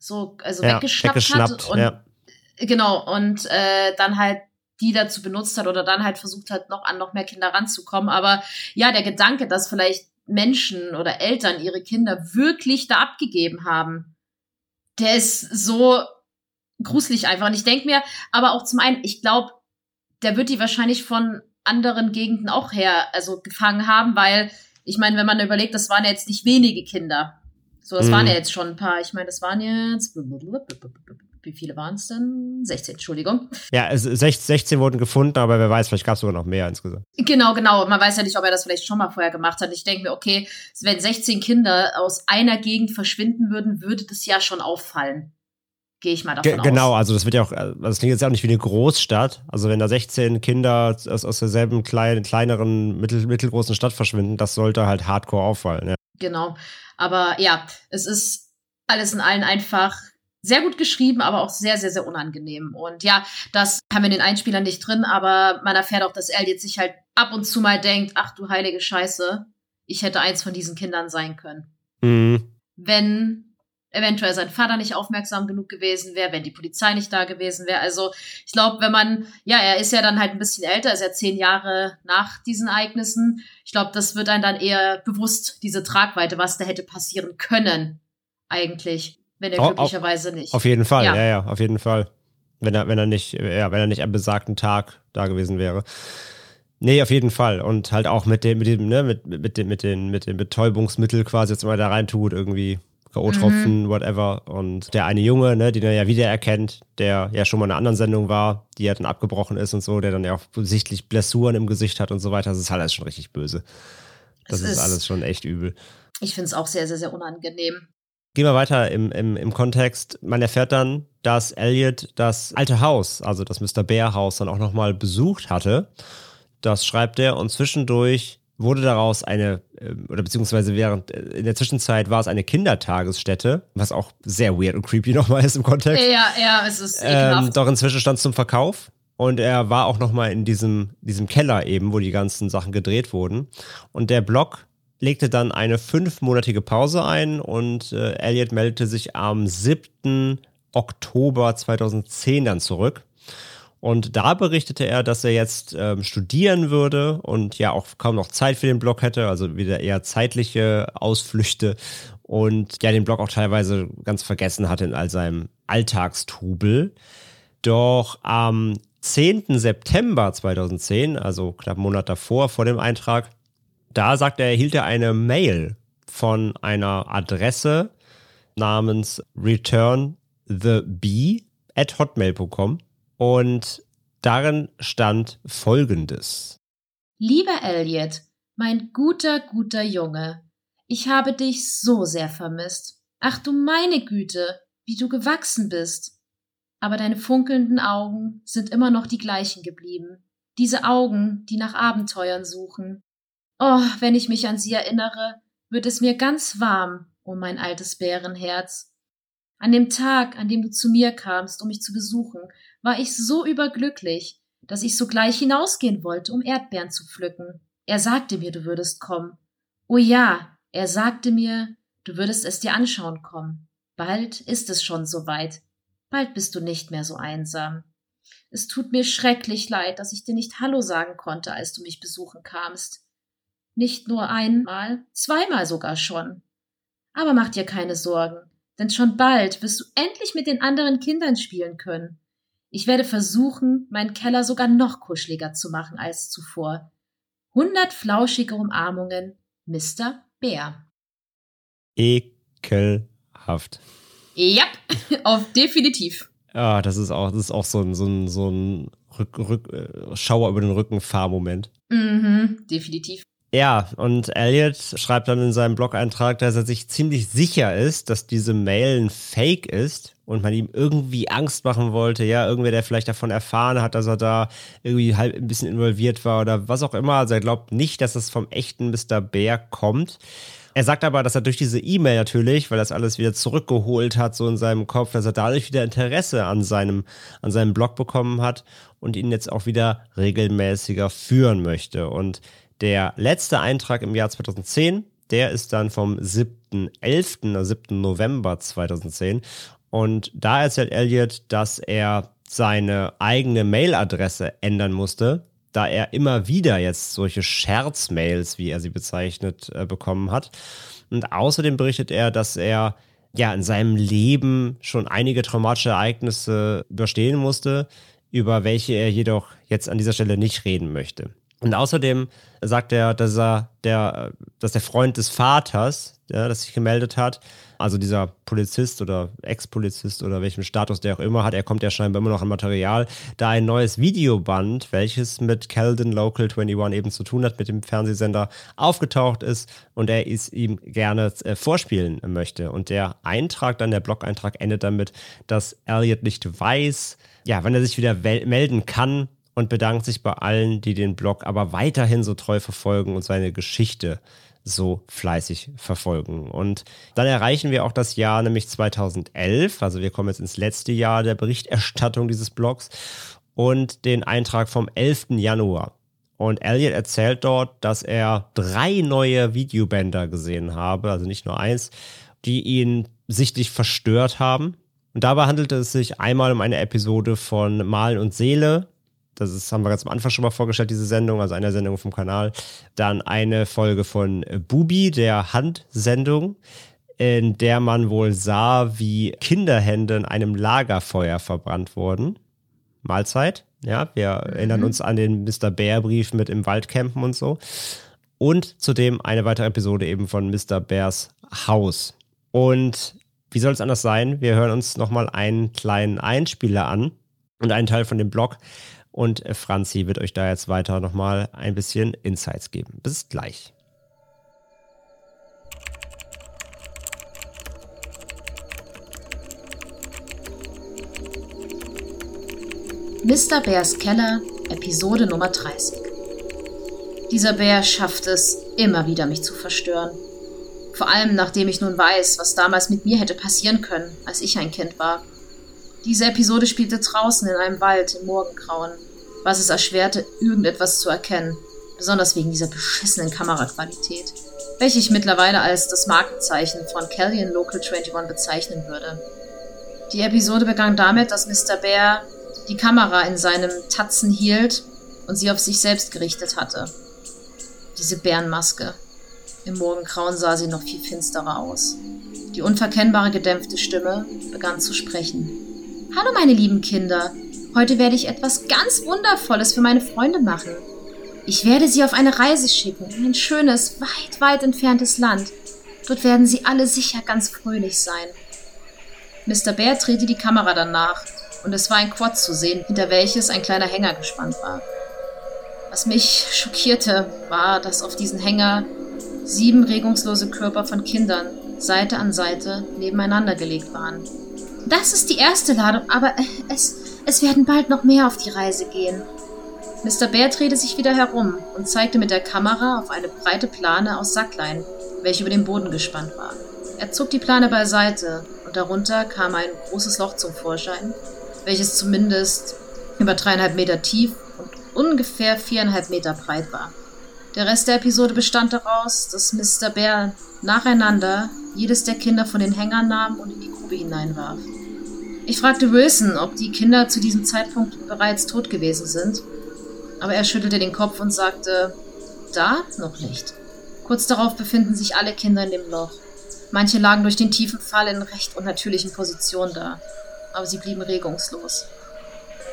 so also Ja, weggeschnappt, weggeschnappt, hat und ja. genau und äh, dann halt die dazu benutzt hat oder dann halt versucht hat, noch an noch mehr Kinder ranzukommen. Aber ja, der Gedanke, dass vielleicht Menschen oder Eltern ihre Kinder wirklich da abgegeben haben, der ist so gruselig einfach. Und ich denke mir, aber auch zum einen, ich glaube, der wird die wahrscheinlich von anderen Gegenden auch her, also gefangen haben, weil ich meine, wenn man überlegt, das waren ja jetzt nicht wenige Kinder. So, das Mhm. waren ja jetzt schon ein paar. Ich meine, das waren jetzt. Wie viele waren es denn? 16, Entschuldigung. Ja, es, 16, 16 wurden gefunden, aber wer weiß, vielleicht gab es sogar noch mehr insgesamt. Genau, genau. Man weiß ja nicht, ob er das vielleicht schon mal vorher gemacht hat. Ich denke mir, okay, wenn 16 Kinder aus einer Gegend verschwinden würden, würde das ja schon auffallen. Gehe ich mal davon Ge aus. genau, also das wird ja auch, also das klingt jetzt ja auch nicht wie eine Großstadt. Also wenn da 16 Kinder aus, aus derselben kleinen, kleineren, mittel, mittelgroßen Stadt verschwinden, das sollte halt hardcore auffallen. Ja. Genau. Aber ja, es ist alles in allen einfach sehr gut geschrieben, aber auch sehr, sehr, sehr unangenehm. Und ja, das haben wir in den Einspielern nicht drin, aber man erfährt auch, dass Elliot sich halt ab und zu mal denkt, ach du heilige Scheiße, ich hätte eins von diesen Kindern sein können. Mhm. Wenn eventuell sein Vater nicht aufmerksam genug gewesen wäre, wenn die Polizei nicht da gewesen wäre. Also ich glaube, wenn man, ja, er ist ja dann halt ein bisschen älter, ist ja zehn Jahre nach diesen Ereignissen. Ich glaube, das wird einem dann eher bewusst, diese Tragweite, was da hätte passieren können, eigentlich, wenn er au- glücklicherweise nicht. Auf jeden Fall, Ja. ja. ja, auf jeden Fall. Wenn er, wenn er nicht, ja, wenn er nicht am besagten Tag da gewesen wäre. Nee, auf jeden Fall. Und halt auch mit dem, mit dem, ne, mit, mit dem, mit den, mit dem Betäubungsmittel quasi jetzt immer da reintut, irgendwie K.O.-Tropfen, whatever. Und der eine Junge, ne, den er ja wiedererkennt, der ja schon mal in einer anderen Sendung war, die ja dann abgebrochen ist und so, der dann ja auch sichtlich Blessuren im Gesicht hat und so weiter. Das ist halt alles schon richtig böse. Das ist, ist- alles schon echt übel. Ich finde es auch sehr, sehr, sehr unangenehm. Gehen wir weiter im, im, im Kontext. Man erfährt dann, dass Elliot das alte Haus, also das Mr. Bear Haus, dann auch nochmal besucht hatte. Das schreibt er und zwischendurch wurde daraus eine, ähm, oder beziehungsweise während, äh, in der Zwischenzeit war es eine Kindertagesstätte, was auch sehr weird und creepy nochmal ist im Kontext. Ja, ja, es ist Ähm, ekelhaft. doch inzwischen stand es zum Verkauf. Und er war auch nochmal in diesem, diesem Keller eben, wo die ganzen Sachen gedreht wurden. Und der Blog legte dann eine fünfmonatige Pause ein und äh, Elliot meldete sich am 7. Oktober 2010 dann zurück. Und da berichtete er, dass er jetzt ähm, studieren würde und ja auch kaum noch Zeit für den Blog hätte, also wieder eher zeitliche Ausflüchte und ja den Blog auch teilweise ganz vergessen hatte in all seinem Alltagstrubel. Doch am 10. September 2010, also knapp einen Monat davor, vor dem Eintrag, da sagt er, erhielt er eine Mail von einer Adresse namens returnthebee at hotmail.com und darin stand folgendes. Lieber Elliot, mein guter, guter Junge, ich habe dich so sehr vermisst. Ach du meine Güte, wie du gewachsen bist. Aber deine funkelnden Augen sind immer noch die gleichen geblieben. Diese Augen, die nach Abenteuern suchen. Oh, wenn ich mich an sie erinnere, wird es mir ganz warm um mein altes Bärenherz. An dem Tag, an dem du zu mir kamst, um mich zu besuchen, war ich so überglücklich, dass ich sogleich hinausgehen wollte, um Erdbeeren zu pflücken. Er sagte mir, du würdest kommen. Oh ja, er sagte mir, du würdest es dir anschauen kommen. Bald ist es schon soweit. Bald bist du nicht mehr so einsam. Es tut mir schrecklich leid, dass ich dir nicht Hallo sagen konnte, als du mich besuchen kamst. Nicht nur einmal, zweimal sogar schon. Aber mach dir keine Sorgen, denn schon bald wirst du endlich mit den anderen Kindern spielen können. Ich werde versuchen, meinen Keller sogar noch kuscheliger zu machen als zuvor. Hundert flauschige Umarmungen, Mr. Bär. Ekelhaft. Ja, auf definitiv. Ja, das ist auch, das ist auch so ein, so ein, so ein Rück, Rück, äh, Schauer über den Rücken Fahrmoment. Mhm, definitiv. Ja, und Elliot schreibt dann in seinem Blog-Eintrag, dass er sich ziemlich sicher ist, dass diese Mail ein Fake ist und man ihm irgendwie Angst machen wollte. Ja, irgendwer, der vielleicht davon erfahren hat, dass er da irgendwie halb ein bisschen involviert war oder was auch immer. Also er glaubt nicht, dass es vom echten Mr. Bear kommt. Er sagt aber, dass er durch diese E-Mail natürlich, weil das alles wieder zurückgeholt hat, so in seinem Kopf, dass er dadurch wieder Interesse an seinem, an seinem Blog bekommen hat und ihn jetzt auch wieder regelmäßiger führen möchte. Und der letzte Eintrag im Jahr 2010, der ist dann vom 7.11., also 7. November 2010. Und da erzählt Elliot, dass er seine eigene Mailadresse ändern musste, da er immer wieder jetzt solche Scherzmails, wie er sie bezeichnet, äh, bekommen hat. Und außerdem berichtet er, dass er ja in seinem Leben schon einige traumatische Ereignisse überstehen musste, über welche er jedoch jetzt an dieser Stelle nicht reden möchte. Und außerdem sagt er, dass er der, dass der Freund des Vaters, ja, das sich gemeldet hat, also dieser Polizist oder Ex-Polizist oder welchen Status der auch immer hat, er kommt ja scheinbar immer noch an Material, da ein neues Videoband, welches mit Keldon Local 21 eben zu tun hat, mit dem Fernsehsender, aufgetaucht ist und er es ihm gerne äh, vorspielen möchte. Und der Eintrag, dann der Blog-Eintrag endet damit, dass Elliot nicht weiß, ja, wenn er sich wieder melden kann, und bedankt sich bei allen, die den Blog aber weiterhin so treu verfolgen und seine Geschichte so fleißig verfolgen. Und dann erreichen wir auch das Jahr, nämlich 2011. Also wir kommen jetzt ins letzte Jahr der Berichterstattung dieses Blogs und den Eintrag vom 11. Januar. Und Elliot erzählt dort, dass er drei neue Videobänder gesehen habe, also nicht nur eins, die ihn sichtlich verstört haben. Und dabei handelte es sich einmal um eine Episode von Malen und Seele, das ist, haben wir ganz am Anfang schon mal vorgestellt, diese Sendung, also eine Sendung vom Kanal. Dann eine Folge von Bubi, der Handsendung, in der man wohl sah, wie Kinderhände in einem Lagerfeuer verbrannt wurden. Mahlzeit. Ja, wir mhm. erinnern uns an den Mr. Bär-Brief mit im Waldcampen und so. Und zudem eine weitere Episode eben von Mr. Bärs Haus. Und wie soll es anders sein? Wir hören uns nochmal einen kleinen Einspieler an und einen Teil von dem Blog, und äh, Franzi wird euch da jetzt weiter nochmal ein bisschen Insights geben. Bis gleich. Mr. Bärs Keller, Episode Nummer 30. Dieser Bär schafft es, immer wieder mich zu verstören. Vor allem nachdem ich nun weiß, was damals mit mir hätte passieren können, als ich ein Kind war. Diese Episode spielte draußen in einem Wald im Morgengrauen, was es erschwerte, irgendetwas zu erkennen, besonders wegen dieser beschissenen Kameraqualität, welche ich mittlerweile als das Markenzeichen von Callion Local 21 bezeichnen würde. Die Episode begann damit, dass Mr. Bear die Kamera in seinem Tatzen hielt und sie auf sich selbst gerichtet hatte. Diese Bärenmaske. Im Morgengrauen sah sie noch viel finsterer aus. Die unverkennbare gedämpfte Stimme begann zu sprechen. Hallo meine lieben Kinder. Heute werde ich etwas ganz Wundervolles für meine Freunde machen. Ich werde sie auf eine Reise schicken in ein schönes, weit, weit entferntes Land. Dort werden sie alle sicher ganz fröhlich sein. Mr. Bear drehte die Kamera dann nach und es war ein Quad zu sehen, hinter welches ein kleiner Hänger gespannt war. Was mich schockierte, war, dass auf diesen Hänger sieben regungslose Körper von Kindern Seite an Seite nebeneinander gelegt waren. Das ist die erste Ladung, aber es, es werden bald noch mehr auf die Reise gehen. Mr. Bear drehte sich wieder herum und zeigte mit der Kamera auf eine breite Plane aus Sacklein, welche über den Boden gespannt war. Er zog die Plane beiseite und darunter kam ein großes Loch zum Vorschein, welches zumindest über dreieinhalb Meter tief und ungefähr viereinhalb Meter breit war. Der Rest der Episode bestand daraus, dass Mr. Bear nacheinander jedes der Kinder von den Hängern nahm und in die Grube hineinwarf. Ich fragte Wilson, ob die Kinder zu diesem Zeitpunkt bereits tot gewesen sind, aber er schüttelte den Kopf und sagte, da noch nicht. Kurz darauf befinden sich alle Kinder in dem Loch. Manche lagen durch den tiefen Fall in recht unnatürlichen Positionen da, aber sie blieben regungslos.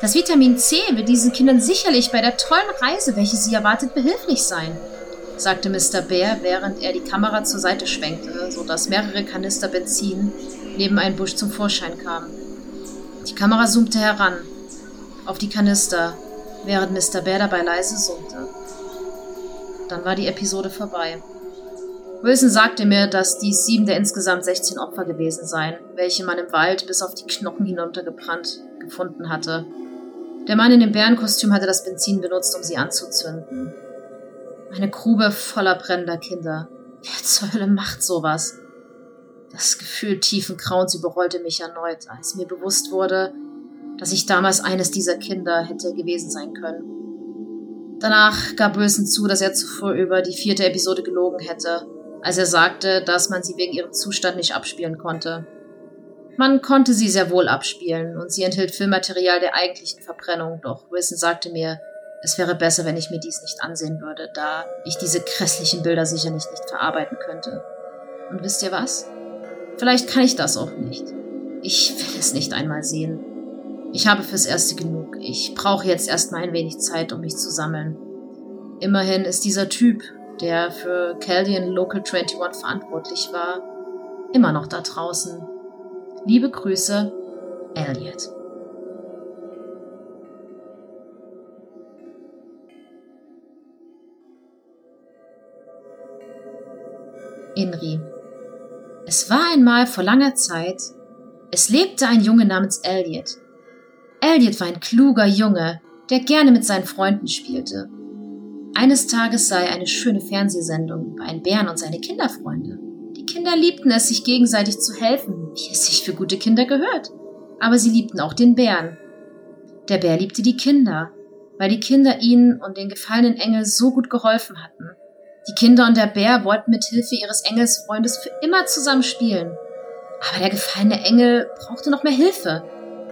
Das Vitamin C wird diesen Kindern sicherlich bei der tollen Reise, welche sie erwartet, behilflich sein, sagte Mr. Bear, während er die Kamera zur Seite schwenkte, sodass mehrere Kanister Benzin neben einen Busch zum Vorschein kamen. Die Kamera zoomte heran auf die Kanister, während Mr. Bear dabei leise summte. Dann war die Episode vorbei. Wilson sagte mir, dass dies sieben der insgesamt 16 Opfer gewesen seien, welche man im Wald bis auf die Knochen hinuntergebrannt gefunden hatte. Der Mann in dem Bärenkostüm hatte das Benzin benutzt, um sie anzuzünden. Eine Grube voller brennender Kinder. Wer zur Hölle macht sowas? Das Gefühl tiefen Grauens überrollte mich erneut, als mir bewusst wurde, dass ich damals eines dieser Kinder hätte gewesen sein können. Danach gab Wilson zu, dass er zuvor über die vierte Episode gelogen hätte, als er sagte, dass man sie wegen ihrem Zustand nicht abspielen konnte. Man konnte sie sehr wohl abspielen und sie enthielt Filmmaterial der eigentlichen Verbrennung, doch Wilson sagte mir, es wäre besser, wenn ich mir dies nicht ansehen würde, da ich diese grässlichen Bilder sicher nicht, nicht verarbeiten könnte. Und wisst ihr was? Vielleicht kann ich das auch nicht. Ich will es nicht einmal sehen. Ich habe fürs Erste genug. Ich brauche jetzt erstmal ein wenig Zeit, um mich zu sammeln. Immerhin ist dieser Typ, der für Caldian Local 21 verantwortlich war, immer noch da draußen. Liebe Grüße, Elliot. Inri. Es war einmal vor langer Zeit, es lebte ein Junge namens Elliot. Elliot war ein kluger Junge, der gerne mit seinen Freunden spielte. Eines Tages sei eine schöne Fernsehsendung über einen Bären und seine Kinderfreunde. Die Kinder liebten es, sich gegenseitig zu helfen, wie es sich für gute Kinder gehört. Aber sie liebten auch den Bären. Der Bär liebte die Kinder, weil die Kinder ihnen und den gefallenen Engel so gut geholfen hatten. Die Kinder und der Bär wollten mit Hilfe ihres Engelsfreundes für immer zusammen spielen. Aber der gefallene Engel brauchte noch mehr Hilfe.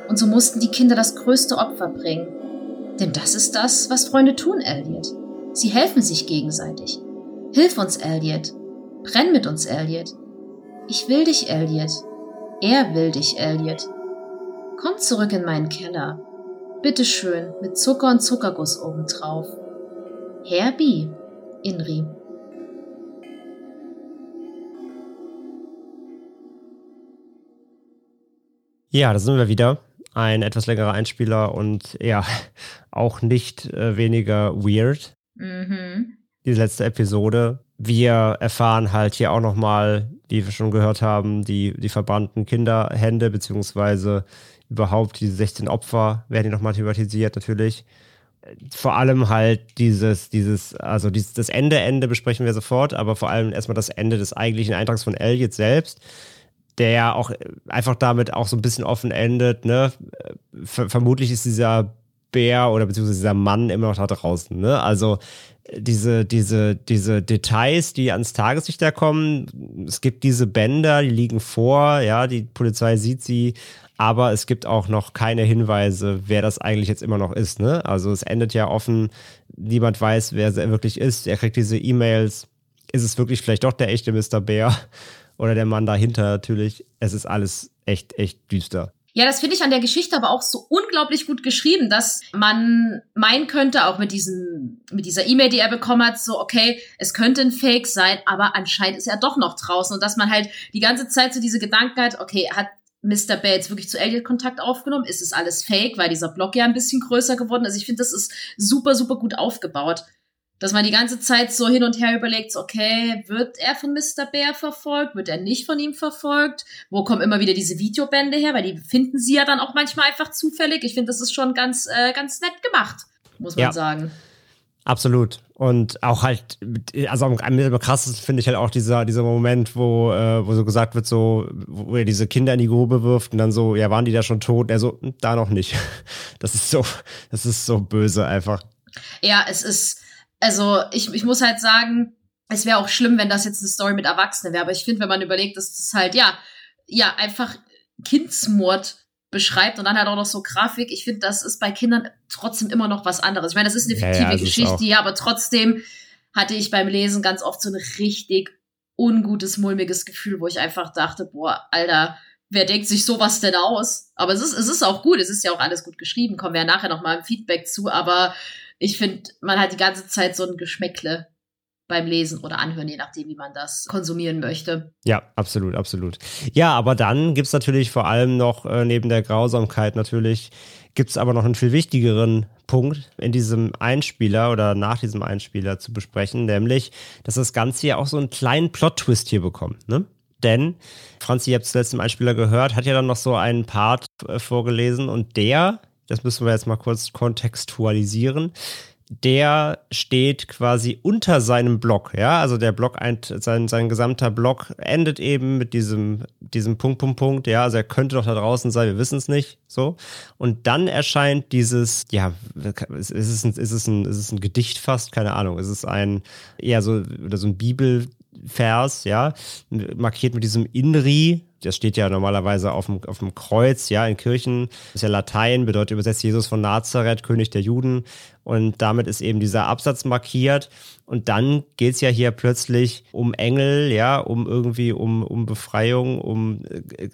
Und so mussten die Kinder das größte Opfer bringen. Denn das ist das, was Freunde tun, Elliot. Sie helfen sich gegenseitig. Hilf uns, Elliot. Brenn mit uns, Elliot. Ich will dich, Elliot. Er will dich, Elliot. Komm zurück in meinen Keller. Bitte schön, mit Zucker und Zuckerguss obendrauf. Herr B. Inri. Ja, da sind wir wieder. Ein etwas längerer Einspieler und ja, auch nicht äh, weniger weird. Mhm. Diese letzte Episode. Wir erfahren halt hier auch nochmal, wie wir schon gehört haben, die, die verbrannten Kinderhände, beziehungsweise überhaupt diese 16 Opfer werden hier nochmal thematisiert, natürlich. Vor allem halt dieses, dieses, also dieses, das Ende, Ende besprechen wir sofort, aber vor allem erstmal das Ende des eigentlichen Eintrags von Elliot selbst der ja auch einfach damit auch so ein bisschen offen endet, ne? Ver vermutlich ist dieser Bär oder beziehungsweise dieser Mann immer noch da draußen, ne? Also diese, diese, diese Details, die ans Tageslicht da kommen, es gibt diese Bänder, die liegen vor, ja, die Polizei sieht sie, aber es gibt auch noch keine Hinweise, wer das eigentlich jetzt immer noch ist, ne? Also es endet ja offen, niemand weiß, wer er wirklich ist, er kriegt diese E-Mails, ist es wirklich vielleicht doch der echte Mr. Bär? Oder der Mann dahinter natürlich. Es ist alles echt, echt düster. Ja, das finde ich an der Geschichte aber auch so unglaublich gut geschrieben, dass man meinen könnte, auch mit diesem, mit dieser E-Mail, die er bekommen hat, so, okay, es könnte ein Fake sein, aber anscheinend ist er doch noch draußen und dass man halt die ganze Zeit so diese Gedanken hat, okay, hat Mr. Bates wirklich zu Elliot Kontakt aufgenommen? Ist es alles fake, weil dieser Blog ja ein bisschen größer geworden ist? Ich finde, das ist super, super gut aufgebaut dass man die ganze Zeit so hin und her überlegt, okay, wird er von Mr. Bear verfolgt, wird er nicht von ihm verfolgt? Wo kommen immer wieder diese Videobände her? Weil die finden sie ja dann auch manchmal einfach zufällig. Ich finde, das ist schon ganz, äh, ganz nett gemacht, muss man ja. sagen. Absolut. Und auch halt, also am, am krassesten finde ich halt auch dieser, dieser Moment, wo, äh, wo so gesagt wird, so, wo er diese Kinder in die Grube wirft und dann so, ja, waren die da schon tot? Er so, hm, da noch nicht. Das ist so, das ist so böse einfach. Ja, es ist, also ich, ich muss halt sagen, es wäre auch schlimm, wenn das jetzt eine Story mit Erwachsenen wäre, aber ich finde, wenn man überlegt, dass das halt, ja, ja, einfach Kindsmord beschreibt und dann halt auch noch so Grafik, ich finde, das ist bei Kindern trotzdem immer noch was anderes. Ich meine, das ist eine fiktive ja, ja, Geschichte, ja, aber trotzdem hatte ich beim Lesen ganz oft so ein richtig ungutes, mulmiges Gefühl, wo ich einfach dachte, boah, Alter, wer denkt sich sowas denn aus? Aber es ist, es ist auch gut, es ist ja auch alles gut geschrieben, kommen wir ja nachher noch mal im Feedback zu, aber ich finde, man hat die ganze Zeit so ein Geschmäckle beim Lesen oder Anhören, je nachdem, wie man das konsumieren möchte. Ja, absolut, absolut. Ja, aber dann gibt es natürlich vor allem noch äh, neben der Grausamkeit natürlich, gibt es aber noch einen viel wichtigeren Punkt in diesem Einspieler oder nach diesem Einspieler zu besprechen, nämlich, dass das Ganze ja auch so einen kleinen Plot-Twist hier bekommt. Ne? Denn, Franzi, ihr habt es letztes im Einspieler gehört, hat ja dann noch so einen Part äh, vorgelesen und der das müssen wir jetzt mal kurz kontextualisieren. Der steht quasi unter seinem Block, ja, also der Block, sein, sein gesamter Block endet eben mit diesem, diesem Punkt, Punkt, Punkt, ja, also er könnte doch da draußen sein, wir wissen es nicht, so. Und dann erscheint dieses, ja, ist es ein, ist es ein, ist es ein Gedicht fast, keine Ahnung, ist es ein, eher so, oder so ein Bibelvers, ja, markiert mit diesem Inri, das steht ja normalerweise auf dem, auf dem Kreuz, ja, in Kirchen. Das ist ja Latein, bedeutet übersetzt Jesus von Nazareth, König der Juden. Und damit ist eben dieser Absatz markiert. Und dann geht es ja hier plötzlich um Engel, ja, um irgendwie um, um Befreiung, um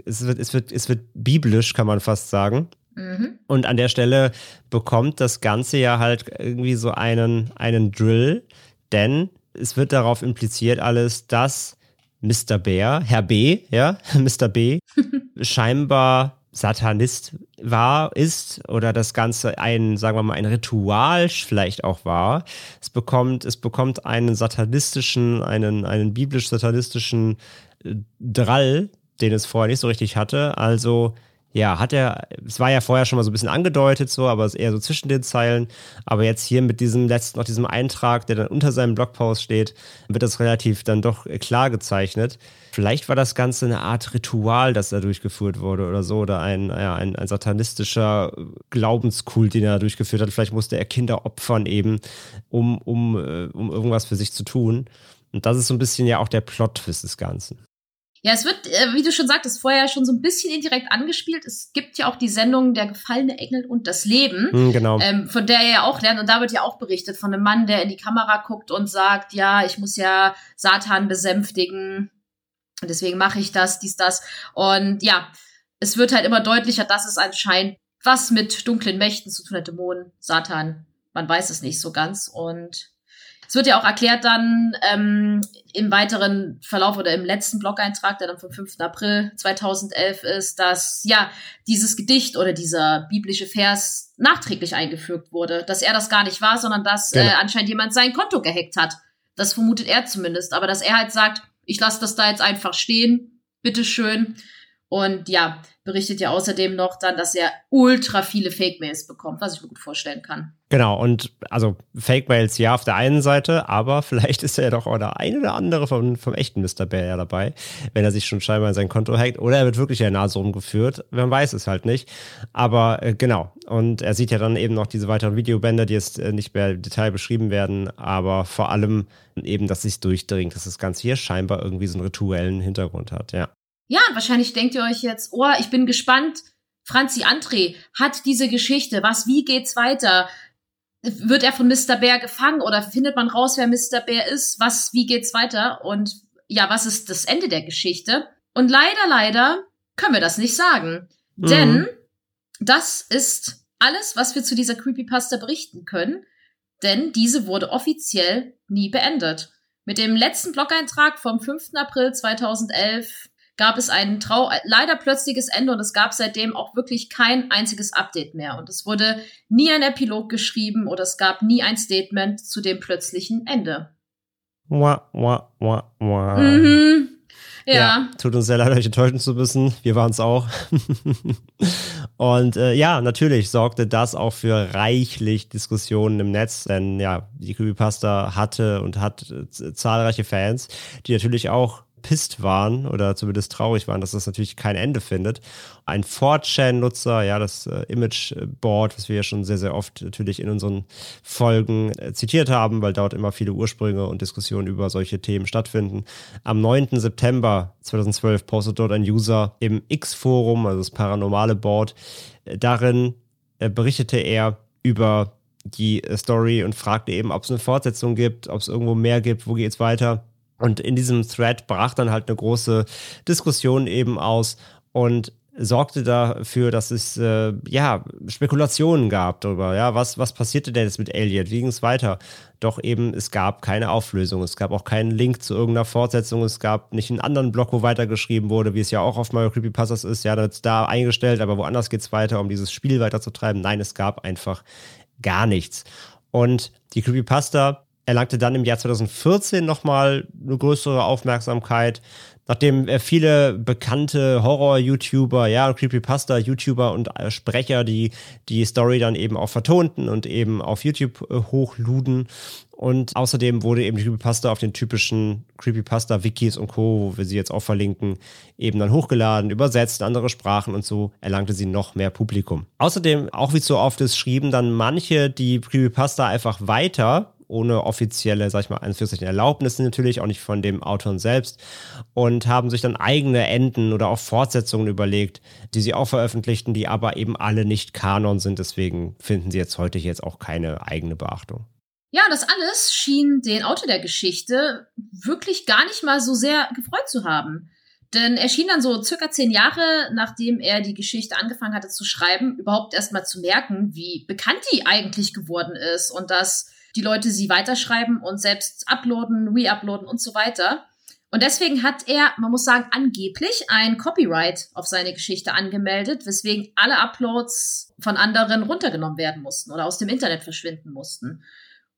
es wird, es wird, es wird biblisch, kann man fast sagen. Mhm. Und an der Stelle bekommt das Ganze ja halt irgendwie so einen, einen Drill, denn es wird darauf impliziert alles, dass Mr. Bär, Herr B, ja, Mr. B, scheinbar Satanist war, ist oder das Ganze ein, sagen wir mal, ein Ritual vielleicht auch war. Es bekommt, es bekommt einen satanistischen, einen, einen biblisch-satanistischen äh, Drall, den es vorher nicht so richtig hatte. Also ja, hat er, es war ja vorher schon mal so ein bisschen angedeutet, so, aber es eher so zwischen den Zeilen. Aber jetzt hier mit diesem letzten, noch diesem Eintrag, der dann unter seinem Blogpost steht, wird das relativ dann doch klar gezeichnet. Vielleicht war das Ganze eine Art Ritual, das da durchgeführt wurde oder so, oder ein, ja, ein, ein satanistischer Glaubenskult, den er durchgeführt hat. Vielleicht musste er Kinder opfern eben, um, um, äh, um irgendwas für sich zu tun. Und das ist so ein bisschen ja auch der Plot-Twist des Ganzen. Ja, es wird, äh, wie du schon sagtest, vorher schon so ein bisschen indirekt angespielt. Es gibt ja auch die Sendung Der gefallene Engel und das Leben, Hm, genau. ähm, von der er ja auch lernt. Und da wird ja auch berichtet von einem Mann, der in die Kamera guckt und sagt, ja, ich muss ja Satan besänftigen. Und deswegen mache ich das, dies, das. Und ja, es wird halt immer deutlicher, dass es anscheinend was mit dunklen Mächten zu tun hat, Dämonen, Satan. Man weiß es nicht so ganz. Und es wird ja auch erklärt dann ähm, im weiteren Verlauf oder im letzten Blog-Eintrag, der dann vom 5. April 2011 ist, dass ja dieses Gedicht oder dieser biblische Vers nachträglich eingefügt wurde, dass er das gar nicht war, sondern dass Genau. äh, anscheinend jemand sein Konto gehackt hat. Das vermutet er zumindest, aber dass er halt sagt, ich lasse das da jetzt einfach stehen, bitteschön. Und ja, berichtet ja außerdem noch dann, dass er ultra viele Fake-Mails bekommt, was ich mir gut vorstellen kann. Genau, und also Fake-Mails ja auf der einen Seite, aber vielleicht ist ja doch auch der eine oder andere vom, vom echten Mr. Bear ja dabei, wenn er sich schon scheinbar in sein Konto hackt. Oder er wird wirklich in der Nase rumgeführt. Man weiß es halt nicht. Aber äh, genau. Und er sieht ja dann eben noch diese weiteren Videobänder, die jetzt äh, nicht mehr im Detail beschrieben werden, aber vor allem eben, dass sich durchdringt, dass das Ganze hier scheinbar irgendwie so einen rituellen Hintergrund hat, ja. Ja, und wahrscheinlich denkt ihr euch jetzt, oh, ich bin gespannt. Franzi André hat diese Geschichte. Was, wie geht's weiter? Wird er von Mr. Bear gefangen oder findet man raus, wer Mr. Bear ist? Was, wie geht's weiter? Und ja, was ist das Ende der Geschichte? Und leider, leider können wir das nicht sagen. Mhm. Denn das ist alles, was wir zu dieser Creepypasta berichten können. Denn diese wurde offiziell nie beendet. Mit dem letzten Blog-Eintrag vom 5. April 2011 gab es ein trau leider plötzliches Ende und es gab seitdem auch wirklich kein einziges Update mehr. Und es wurde nie ein Epilog geschrieben oder es gab nie ein Statement zu dem plötzlichen Ende. Wah, wah, wah, wah. Mhm. Ja. Tut uns sehr leid, euch enttäuschen zu müssen. Wir waren es auch. Und äh, ja, natürlich sorgte das auch für reichlich Diskussionen im Netz, denn ja, die Creepypasta hatte und hat äh, zahlreiche Fans, die natürlich auch pisst waren oder zumindest traurig waren, dass das natürlich kein Ende findet. Ein 4chan-Nutzer, ja, das äh, Imageboard, was wir ja schon sehr, sehr oft natürlich in unseren Folgen äh, zitiert haben, weil dort immer viele Ursprünge und Diskussionen über solche Themen stattfinden. Am 9. September 2012 postet dort ein User im X-Forum, also das paranormale Board, äh, darin äh, berichtete er über die äh, Story und fragte eben, ob es eine Fortsetzung gibt, ob es irgendwo mehr gibt, wo geht's weiter. Und in diesem Thread brach dann halt eine große Diskussion eben aus und sorgte dafür, dass es äh, ja Spekulationen gab darüber, ja, was was passierte denn jetzt mit Elliot, wie ging es weiter? Doch eben es gab keine Auflösung, es gab auch keinen Link zu irgendeiner Fortsetzung, es gab nicht einen anderen Blog, wo weitergeschrieben wurde, wie es ja auch auf Mario Creepypastas ist, ja, das ist da eingestellt, aber woanders geht's weiter, um dieses Spiel weiterzutreiben. Nein, es gab einfach gar nichts. Und die Creepypasta erlangte dann im Jahr 2014 nochmal eine größere Aufmerksamkeit, nachdem äh, viele bekannte Horror-YouTuber, ja, Creepypasta-YouTuber und äh, Sprecher, die die Story dann eben auch vertonten und eben auf YouTube äh, hochluden. Und außerdem wurde eben die Creepypasta auf den typischen Creepypasta-Wikis und Co., wo wir sie jetzt auch verlinken, eben dann hochgeladen, übersetzt in andere Sprachen und so erlangte sie noch mehr Publikum. Außerdem, auch wie so oft ist, schrieben dann manche die Creepypasta einfach weiter ohne offizielle, sag ich mal, Anführungszeichen Erlaubnisse natürlich, auch nicht von dem Autoren selbst und haben sich dann eigene Enden oder auch Fortsetzungen überlegt, die sie auch veröffentlichten, die aber eben alle nicht Kanon sind. Deswegen finden sie jetzt heute jetzt auch keine eigene Beachtung. Ja, das alles schien den Autor der Geschichte wirklich gar nicht mal so sehr gefreut zu haben. Denn er schien dann so circa zehn Jahre, nachdem er die Geschichte angefangen hatte zu schreiben, überhaupt erstmal zu merken, wie bekannt die eigentlich geworden ist und dass die Leute sie weiterschreiben und selbst uploaden, re-uploaden und so weiter. Und deswegen hat er, man muss sagen, angeblich ein Copyright auf seine Geschichte angemeldet, weswegen alle Uploads von anderen runtergenommen werden mussten oder aus dem Internet verschwinden mussten.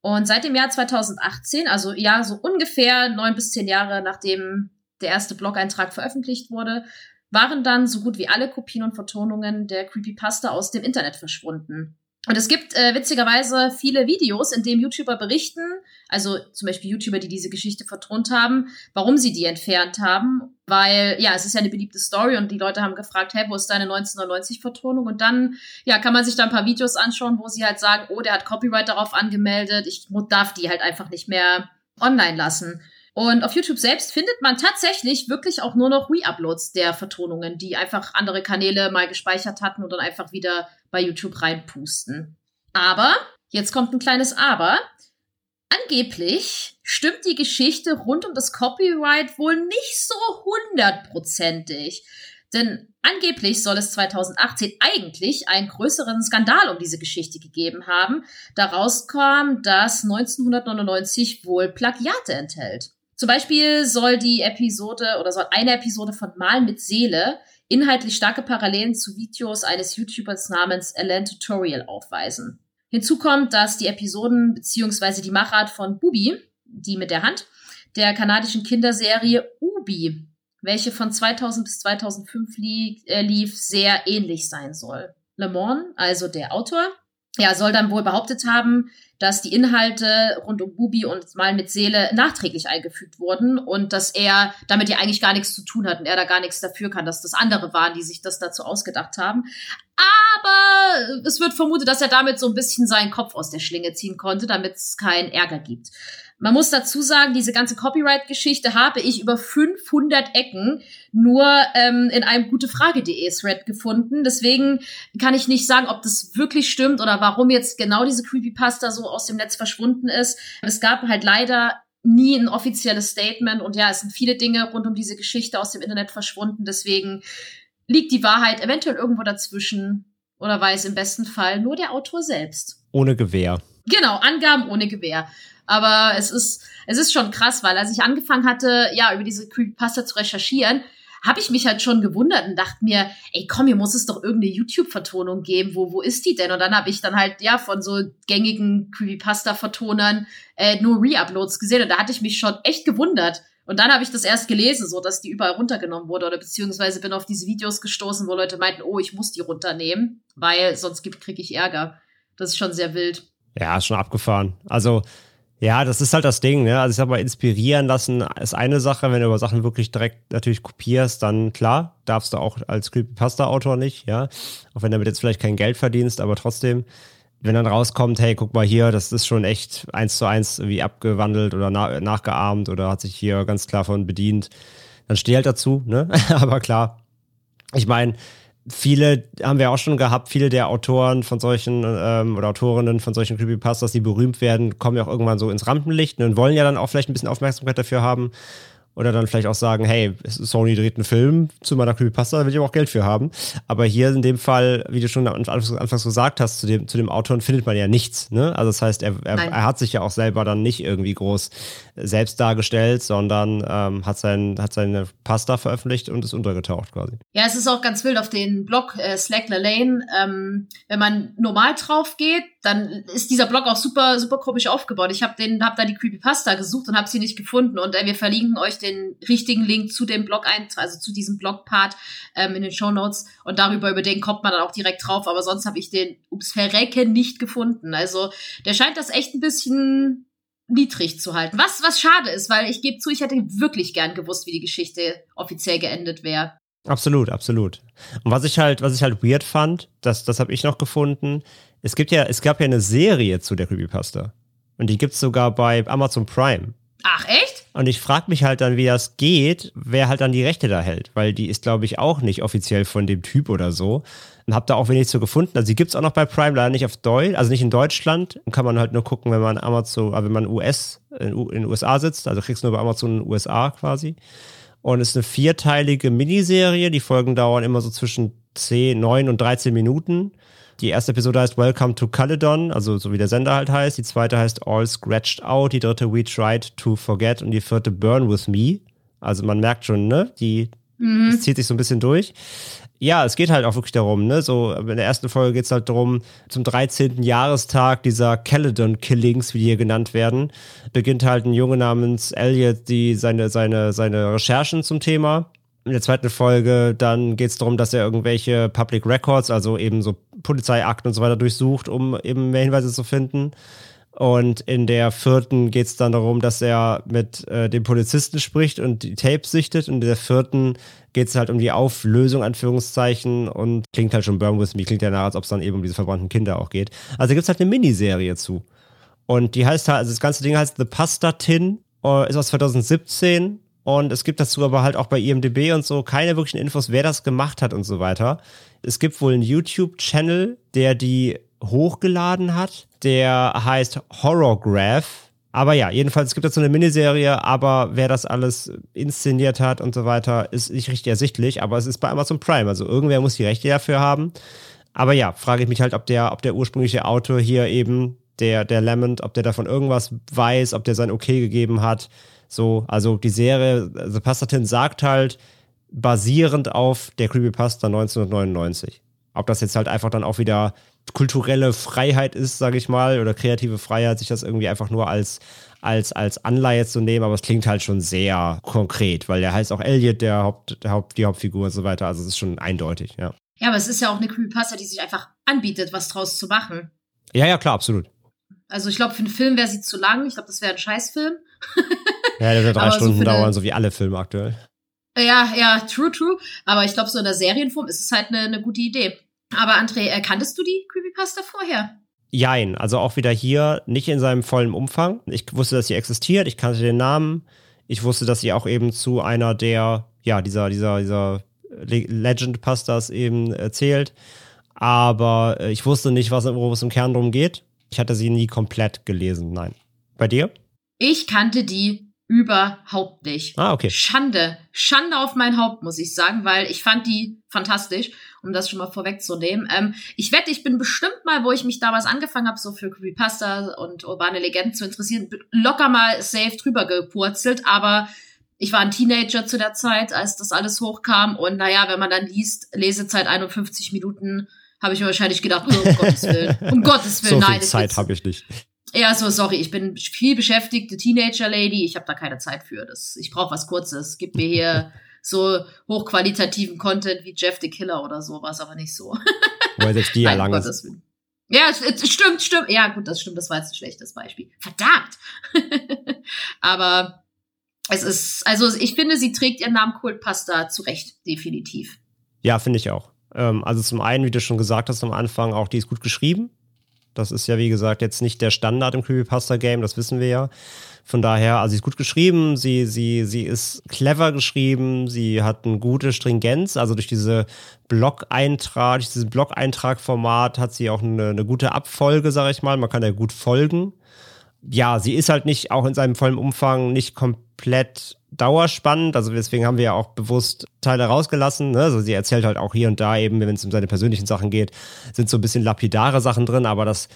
Und seit dem Jahr 2018, also ja, so ungefähr neun bis zehn Jahre nachdem der erste Blog-Eintrag veröffentlicht wurde, waren dann so gut wie alle Kopien und Vertonungen der Creepypasta aus dem Internet verschwunden. Und es gibt äh, witzigerweise viele Videos, in denen YouTuber berichten, also zum Beispiel YouTuber, die diese Geschichte vertont haben, warum sie die entfernt haben. Weil, ja, es ist ja eine beliebte Story und die Leute haben gefragt, hey, wo ist deine 1990-Vertonung? Und dann, ja, kann man sich da ein paar Videos anschauen, wo sie halt sagen, oh, der hat Copyright darauf angemeldet, ich darf die halt einfach nicht mehr online lassen. Und auf YouTube selbst findet man tatsächlich wirklich auch nur noch Re-Uploads der Vertonungen, die einfach andere Kanäle mal gespeichert hatten und dann einfach wieder bei YouTube reinpusten. Aber, jetzt kommt ein kleines Aber. Angeblich stimmt die Geschichte rund um das Copyright wohl nicht so hundertprozentig. Denn angeblich soll es 2018 eigentlich einen größeren Skandal um diese Geschichte gegeben haben. Daraus kam, dass 1999 wohl Plagiate enthält. Zum Beispiel soll die Episode oder soll eine Episode von Mal mit Seele inhaltlich starke Parallelen zu Videos eines YouTubers namens Alan Tutorial aufweisen. Hinzu kommt, dass die Episoden bzw. die Machart von Bubi, die mit der Hand, der kanadischen Kinderserie Ubi, welche von 2000 bis 2005 lief, äh, lief sehr ähnlich sein soll. Le Mans, also der Autor, ja, soll dann wohl behauptet haben, dass die Inhalte rund um Bubi und Mal mit Seele nachträglich eingefügt wurden und dass er damit ja eigentlich gar nichts zu tun hat und er da gar nichts dafür kann, dass das andere waren, die sich das dazu ausgedacht haben. Aber es wird vermutet, dass er damit so ein bisschen seinen Kopf aus der Schlinge ziehen konnte, damit es keinen Ärger gibt. Man muss dazu sagen, diese ganze Copyright-Geschichte habe ich über 500 Ecken nur ähm, in einem gutefrage.de-Thread gefunden. Deswegen kann ich nicht sagen, ob das wirklich stimmt oder warum jetzt genau diese Creepypasta so aus dem Netz verschwunden ist. Es gab halt leider nie ein offizielles Statement und ja, es sind viele Dinge rund um diese Geschichte aus dem Internet verschwunden. Deswegen liegt die Wahrheit eventuell irgendwo dazwischen oder weiß im besten Fall nur der Autor selbst. Ohne Gewehr. Genau, Angaben ohne Gewehr. Aber es ist, es ist schon krass, weil als ich angefangen hatte, ja, über diese Creepypasta zu recherchieren, habe ich mich halt schon gewundert und dachte mir, ey, komm, hier muss es doch irgendeine YouTube-Vertonung geben. Wo, wo ist die denn? Und dann habe ich dann halt, ja, von so gängigen Creepypasta-Vertonern äh, nur Re-Uploads gesehen. Und da hatte ich mich schon echt gewundert. Und dann habe ich das erst gelesen, so dass die überall runtergenommen wurde oder beziehungsweise bin auf diese Videos gestoßen, wo Leute meinten, oh, ich muss die runternehmen, weil sonst kriege ich Ärger. Das ist schon sehr wild. Ja, schon abgefahren. Also ja, das ist halt das Ding, ne? Also ich sag mal, inspirieren lassen ist eine Sache, wenn du über Sachen wirklich direkt natürlich kopierst, dann klar, darfst du auch als Creepypasta-Autor nicht, ja. Auch wenn du damit jetzt vielleicht kein Geld verdienst, aber trotzdem, wenn dann rauskommt, hey, guck mal hier, das ist schon echt eins zu eins wie abgewandelt oder na nachgeahmt oder hat sich hier ganz klar von bedient, dann steh halt dazu, ne? aber klar, ich meine, viele haben wir auch schon gehabt, viele der Autoren von solchen ähm, oder Autorinnen von solchen Creepypastas, die berühmt werden, kommen ja auch irgendwann so ins Rampenlicht und wollen ja dann auch vielleicht ein bisschen Aufmerksamkeit dafür haben. Oder dann vielleicht auch sagen, hey, Sony dreht einen Film zu meiner Creepypasta, da will ich aber auch Geld für haben. Aber hier in dem Fall, wie du schon anfangs gesagt hast, zu dem, zu dem Autor findet man ja nichts. Ne? Also das heißt, er, er, er, hat sich ja auch selber dann nicht irgendwie groß selbst dargestellt, sondern ähm, hat, sein, hat seine Pasta veröffentlicht und ist untergetaucht quasi. Ja, es ist auch ganz wild auf den Blog äh, Slackler Lane. Ähm, wenn man normal drauf geht, dann ist dieser Blog auch super, super komisch aufgebaut. Ich habe hab da die Creepypasta gesucht und habe sie nicht gefunden. Und äh, wir verlinken euch den richtigen Link zu dem Blog ein, also zu diesem Blogpart ähm, in den Show Notes. Und darüber, über den kommt man dann auch direkt drauf. Aber sonst habe ich den ums Verrecken nicht gefunden. Also der scheint das echt ein bisschen niedrig zu halten. Was, was schade ist, weil ich gebe zu, ich hätte wirklich gern gewusst, wie die Geschichte offiziell geendet wäre. Absolut, absolut. Und was ich halt, was ich halt weird fand, das, das habe ich noch gefunden. Es gibt ja, es gab ja eine Serie zu der Creepypasta. Und die gibt's sogar bei Amazon Prime. Ach, echt? Und ich frage mich halt dann, wie das geht, wer halt dann die Rechte da hält. Weil die ist, glaube ich, auch nicht offiziell von dem Typ oder so. Und habe da auch wenig zu gefunden. Also die gibt's auch noch bei Prime, leider nicht auf Deutsch, also nicht in Deutschland. Kann man halt nur gucken, wenn man Amazon, also wenn man US, in, in den USA sitzt. Also kriegst du nur bei Amazon in den USA quasi. und ist eine vierteilige Miniserie. Die Folgen dauern immer so zwischen 10, 9 und 13 Minuten. Die erste Episode heißt Welcome to Caledon, also so wie der Sender halt heißt. Die zweite heißt All Scratched Out. Die dritte We Tried to Forget und die vierte Burn with Me. Also man merkt schon, ne? Die Mhm. es zieht sich so ein bisschen durch. Ja, es geht halt auch wirklich darum, ne? So, in der ersten Folge geht es halt darum, zum 13. Jahrestag dieser Caledon Killings, wie die hier genannt werden, beginnt halt ein Junge namens Elliot die seine, seine, seine Recherchen zum Thema. In der zweiten Folge dann geht es darum, dass er irgendwelche Public Records, also eben so Polizeiakten und so weiter durchsucht, um eben mehr Hinweise zu finden. Und in der vierten geht es dann darum, dass er mit äh, dem Polizisten spricht und die Tapes sichtet. Und in der vierten geht es halt um die Auflösung, Anführungszeichen. Und klingt halt schon Burn With Me, klingt ja nach, als ob es dann eben um diese verbrannten Kinder auch geht. Also gibt es halt eine Miniserie zu. Und die heißt halt, also das ganze Ding heißt The Pasta Tin, äh, ist aus 2017. Und es gibt dazu aber halt auch bei IMDb und so keine wirklichen Infos, wer das gemacht hat und so weiter. Es gibt wohl einen YouTube-Channel, der die hochgeladen hat. Der heißt Horrorgraph. Aber ja, jedenfalls, es gibt dazu eine Miniserie, aber wer das alles inszeniert hat und so weiter, ist nicht richtig ersichtlich. Aber es ist bei Amazon Prime, also irgendwer muss die Rechte dafür haben. Aber ja, frage ich mich halt, ob der, ob der ursprüngliche Autor hier eben, der, der Lamont, ob der davon irgendwas weiß, ob der sein Okay gegeben hat. So, also die Serie, The Pastatin sagt halt, basierend auf der Creepypasta 1999. Ob das jetzt halt einfach dann auch wieder kulturelle Freiheit ist, sage ich mal, oder kreative Freiheit, sich das irgendwie einfach nur als, als, als Anleihe zu nehmen, aber es klingt halt schon sehr konkret, weil der heißt auch Elliot, der, Haupt, der Haupt, die Hauptfigur und so weiter, also es ist schon eindeutig, ja. Ja, aber es ist ja auch eine Creepypasta, die sich einfach anbietet, was draus zu machen. Ja, ja, klar, absolut. Also ich glaube, für einen Film wäre sie zu lang. Ich glaube, das wäre ein Scheißfilm. Ja, der wird drei Aber so Stunden eine- dauern, so wie alle Filme aktuell. Ja, ja, true, true. Aber ich glaube, so in der Serienform ist es halt eine, eine gute Idee. Aber André, äh, kanntest du die Creepypasta vorher? Jein, also auch wieder hier nicht in seinem vollen Umfang. Ich wusste, dass sie existiert, ich kannte den Namen. Ich wusste, dass sie auch eben zu einer der, ja, dieser, dieser, dieser Le- Legend-Pastas eben erzählt. Aber äh, ich wusste nicht, was, worum es im Kern drum geht. Ich hatte sie nie komplett gelesen, nein. Bei dir? Ich kannte die überhaupt nicht. Ah, okay. Schande. Schande auf mein Haupt, muss ich sagen, weil ich fand die fantastisch, um das schon mal vorwegzunehmen. Ähm, ich wette, ich bin bestimmt mal, wo ich mich damals angefangen habe, so für Creepypasta und urbane Legenden zu interessieren, locker mal safe drüber gepurzelt, aber ich war ein Teenager zu der Zeit, als das alles hochkam und naja, wenn man dann liest, Lesezeit 51 Minuten, habe ich mir wahrscheinlich gedacht, oh, um Gottes Willen, um Gottes Willen, So nein. viel Zeit habe ich nicht. Ja, so, sorry, ich bin viel beschäftigte Teenager-Lady. Ich habe da keine Zeit für. Das, ich brauche was Kurzes. Gib mir hier so hochqualitativen Content wie Jeff the Killer oder sowas, aber nicht so. Weil selbst die ja lang ist. Ja, stimmt, stimmt. Ja, gut, das stimmt. Das war jetzt ein schlechtes Beispiel. Verdammt. aber es ist, also ich finde, sie trägt ihren Namen Kultpasta zurecht, definitiv. Ja, finde ich auch. Ähm, also zum einen, wie du schon gesagt hast am Anfang, auch die ist gut geschrieben. Das ist ja, wie gesagt, jetzt nicht der Standard im Creepypasta-Game, das wissen wir ja. Von daher, also sie ist gut geschrieben, sie, sie, sie ist clever geschrieben, sie hat eine gute Stringenz, also durch diese Blog-Eintrag, durch dieses Blog-Eintrag-Format hat sie auch eine, eine gute Abfolge, sag ich mal. Man kann ja gut folgen. Ja, sie ist halt nicht auch in seinem vollen Umfang nicht komplett dauerspannend. Also deswegen haben wir ja auch bewusst Teile rausgelassen. Ne? Also sie erzählt halt auch hier und da eben, wenn es um seine persönlichen Sachen geht, sind so ein bisschen lapidare Sachen drin, aber das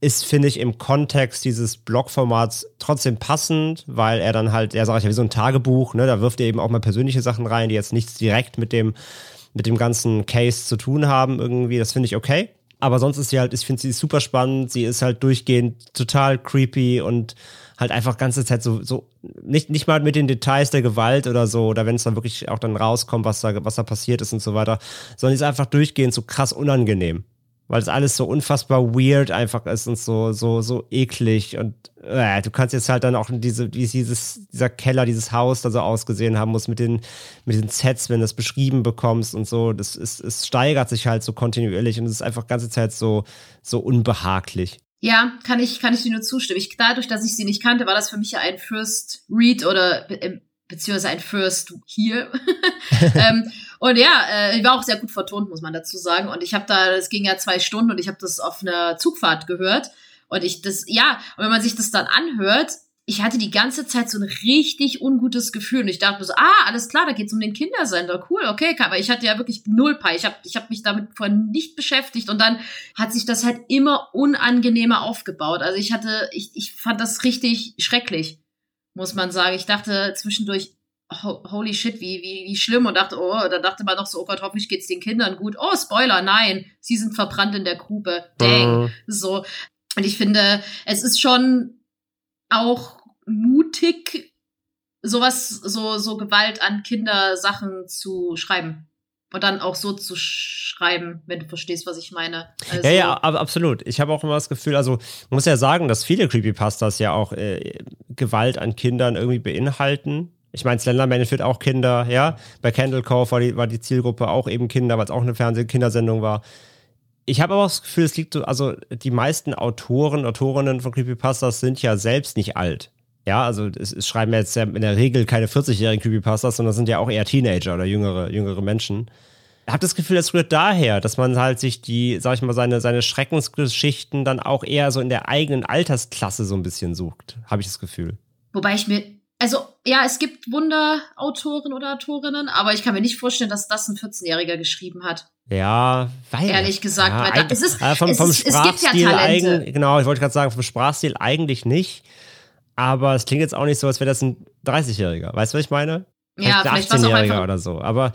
ist, finde ich, im Kontext dieses Blogformats trotzdem passend, weil er dann halt, er sagt ja wie so ein Tagebuch, ne? da wirft er eben auch mal persönliche Sachen rein, die jetzt nichts direkt mit dem, mit dem ganzen Case zu tun haben irgendwie. Das finde ich okay. Aber sonst ist sie halt, ich finde sie super spannend. Sie ist halt durchgehend total creepy und halt einfach ganze Zeit so, so nicht, nicht mal mit den Details der Gewalt oder so, oder wenn es dann wirklich auch dann rauskommt, was da, was da passiert ist und so weiter, sondern sie ist einfach durchgehend so krass unangenehm. Weil es alles so unfassbar weird einfach ist und so, so, so eklig. Und äh, du kannst jetzt halt dann auch diese, wie dieses, dieser Keller, dieses Haus da so ausgesehen haben muss mit den, mit den Sets, wenn du das beschrieben bekommst und so. Das ist, es steigert sich halt so kontinuierlich und es ist einfach ganze Zeit so, so unbehaglich. Ja, kann ich, kann ich dir nur zustimmen. Ich, dadurch, dass ich sie nicht kannte, war das für mich ja ein First Read oder be äh, beziehungsweise ein First hier. ähm, und ja, äh, war auch sehr gut vertont, muss man dazu sagen. Und ich habe da, es ging ja zwei Stunden und ich habe das auf einer Zugfahrt gehört. Und ich das, ja, und wenn man sich das dann anhört, ich hatte die ganze Zeit so ein richtig ungutes Gefühl. Und ich dachte so, ah, alles klar, da geht's um den Kindersender. Cool, okay, aber ich hatte ja wirklich null Pi. Ich habe ich hab mich damit vorher nicht beschäftigt. Und dann hat sich das halt immer unangenehmer aufgebaut. Also ich hatte, ich, ich fand das richtig schrecklich, muss man sagen. Ich dachte zwischendurch, holy shit, wie, wie, wie schlimm. Und dachte, oh, da dachte man noch so, oh Gott, hoffentlich geht's den Kindern gut. Oh, Spoiler, nein, sie sind verbrannt in der Grube. Dang. Mhm. So. Und ich finde, es ist schon auch mutig, sowas, so, so Gewalt an Kindersachen zu schreiben. Und dann auch so zu schreiben, wenn du verstehst, was ich meine. Also ja, ja, aber absolut. Ich habe auch immer das Gefühl, also muss ja sagen, dass viele Creepypastas ja auch äh, Gewalt an Kindern irgendwie beinhalten. Ich meine, Slenderman führt auch Kinder, ja. Bei Candle Cove war die, war die Zielgruppe auch eben Kinder, weil es auch eine Fernseh-Kindersendung war ich habe aber auch das Gefühl, es liegt so, also die meisten Autoren, Autorinnen von Creepypastas sind ja selbst nicht alt. Ja, also es, es schreiben ja jetzt ja in der Regel keine 40-jährigen Creepypastas, sondern sind ja auch eher Teenager oder jüngere, jüngere Menschen. Ich habe das Gefühl, es rührt daher, dass man halt sich die, sag ich mal, seine, seine Schreckensgeschichten dann auch eher so in der eigenen Altersklasse so ein bisschen sucht, habe ich das Gefühl. Wobei ich mir also ja, es gibt Wunderautoren oder Autorinnen, aber ich kann mir nicht vorstellen, dass das ein 14-Jähriger geschrieben hat. Ja, weil. Ehrlich gesagt, ja, weil da, es ist, äh, vom, vom es, Sprachstil ja eigentlich, genau, ich wollte gerade sagen, vom Sprachstil eigentlich nicht. Aber es klingt jetzt auch nicht so, als wäre das ein 30-Jähriger. Weißt du, was ich meine? Ja, vielleicht, vielleicht 18-Jähriger oder so. Aber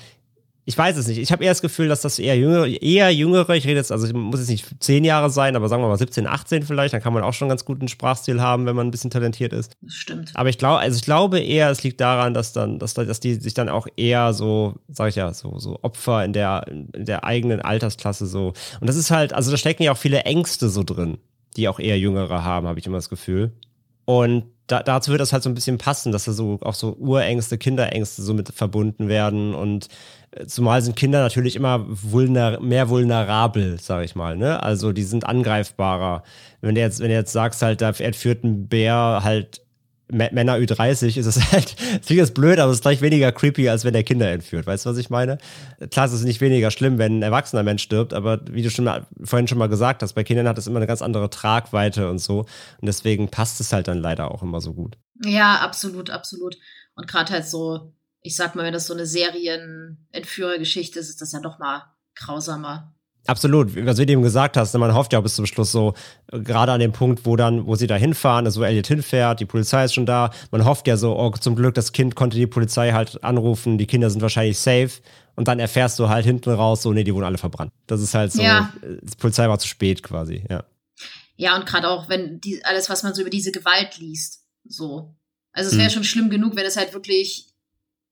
ich weiß es nicht. Ich habe eher das Gefühl, dass das eher jüngere, eher jüngere, ich rede jetzt, also muss jetzt nicht zehn Jahre sein, aber sagen wir mal 17, 18 vielleicht, dann kann man auch schon einen ganz guten Sprachstil haben, wenn man ein bisschen talentiert ist. Das stimmt. Aber ich glaube, also ich glaube eher, es liegt daran, dass dann, dass, dass die sich dann auch eher so, sag ich ja, so, so Opfer in der, in der eigenen Altersklasse so. Und das ist halt, also da stecken ja auch viele Ängste so drin, die auch eher Jüngere haben, habe ich immer das Gefühl. Und da, dazu wird das halt so ein bisschen passen, dass da so auch so Urängste, Kinderängste so mit verbunden werden und äh, zumal sind Kinder natürlich immer vulner mehr vulnerabel, sag ich mal, ne? Also die sind angreifbarer. Wenn du jetzt, wenn du jetzt sagst halt, da entführt ein Bär halt Männer Ü30 ist es halt, das klingt jetzt blöd, aber es ist gleich weniger creepy, als wenn der Kinder entführt. Weißt du, was ich meine? Klar, es ist nicht weniger schlimm, wenn ein erwachsener Mensch stirbt, aber wie du schon mal, vorhin schon mal gesagt hast, bei Kindern hat es immer eine ganz andere Tragweite und so. Und deswegen passt es halt dann leider auch immer so gut. Ja, absolut, absolut. Und gerade halt so, ich sag mal, wenn das so eine Serienentführergeschichte ist, ist das ja doch mal grausamer. Absolut, was du eben gesagt hast, ne, man hofft ja bis zum Schluss so, gerade an dem Punkt, wo dann, wo sie da hinfahren, also wo Elliot hinfährt, die Polizei ist schon da, man hofft ja so, oh, zum Glück, das Kind konnte die Polizei halt anrufen, die Kinder sind wahrscheinlich safe und dann erfährst du halt hinten raus, so, nee, die wurden alle verbrannt. Das ist halt so, ja. die Polizei war zu spät quasi, ja. Ja, und gerade auch, wenn die, alles, was man so über diese Gewalt liest, so. Also es wäre hm. schon schlimm genug, wenn es halt wirklich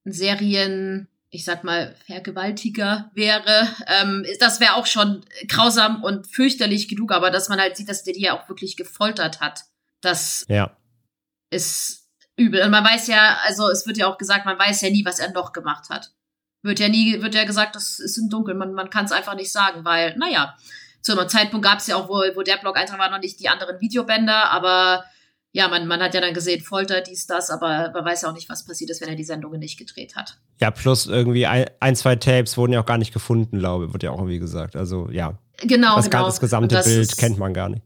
ein Serien, ich sag mal, Vergewaltiger wäre. Ähm, das wäre auch schon grausam und fürchterlich genug, aber dass man halt sieht, dass der die ja auch wirklich gefoltert hat, das ja. ist übel. Und man weiß ja, also es wird ja auch gesagt, man weiß ja nie, was er noch gemacht hat. Wird ja nie, wird ja gesagt, das ist im Dunkeln. Man, man kann es einfach nicht sagen, weil, naja, zu einem Zeitpunkt gab es ja auch, wo, wo der Blog-Eintrag war, noch nicht die anderen Videobänder, aber ja, man, man hat ja dann gesehen, Folter, dies, das, aber man weiß ja auch nicht, was passiert ist, wenn er die Sendungen nicht gedreht hat. Ja, plus irgendwie ein, ein zwei Tapes wurden ja auch gar nicht gefunden, glaube ich, wird ja auch irgendwie gesagt. Also ja. Genau, das, genau. Das gesamte das Bild ist, kennt man gar nicht.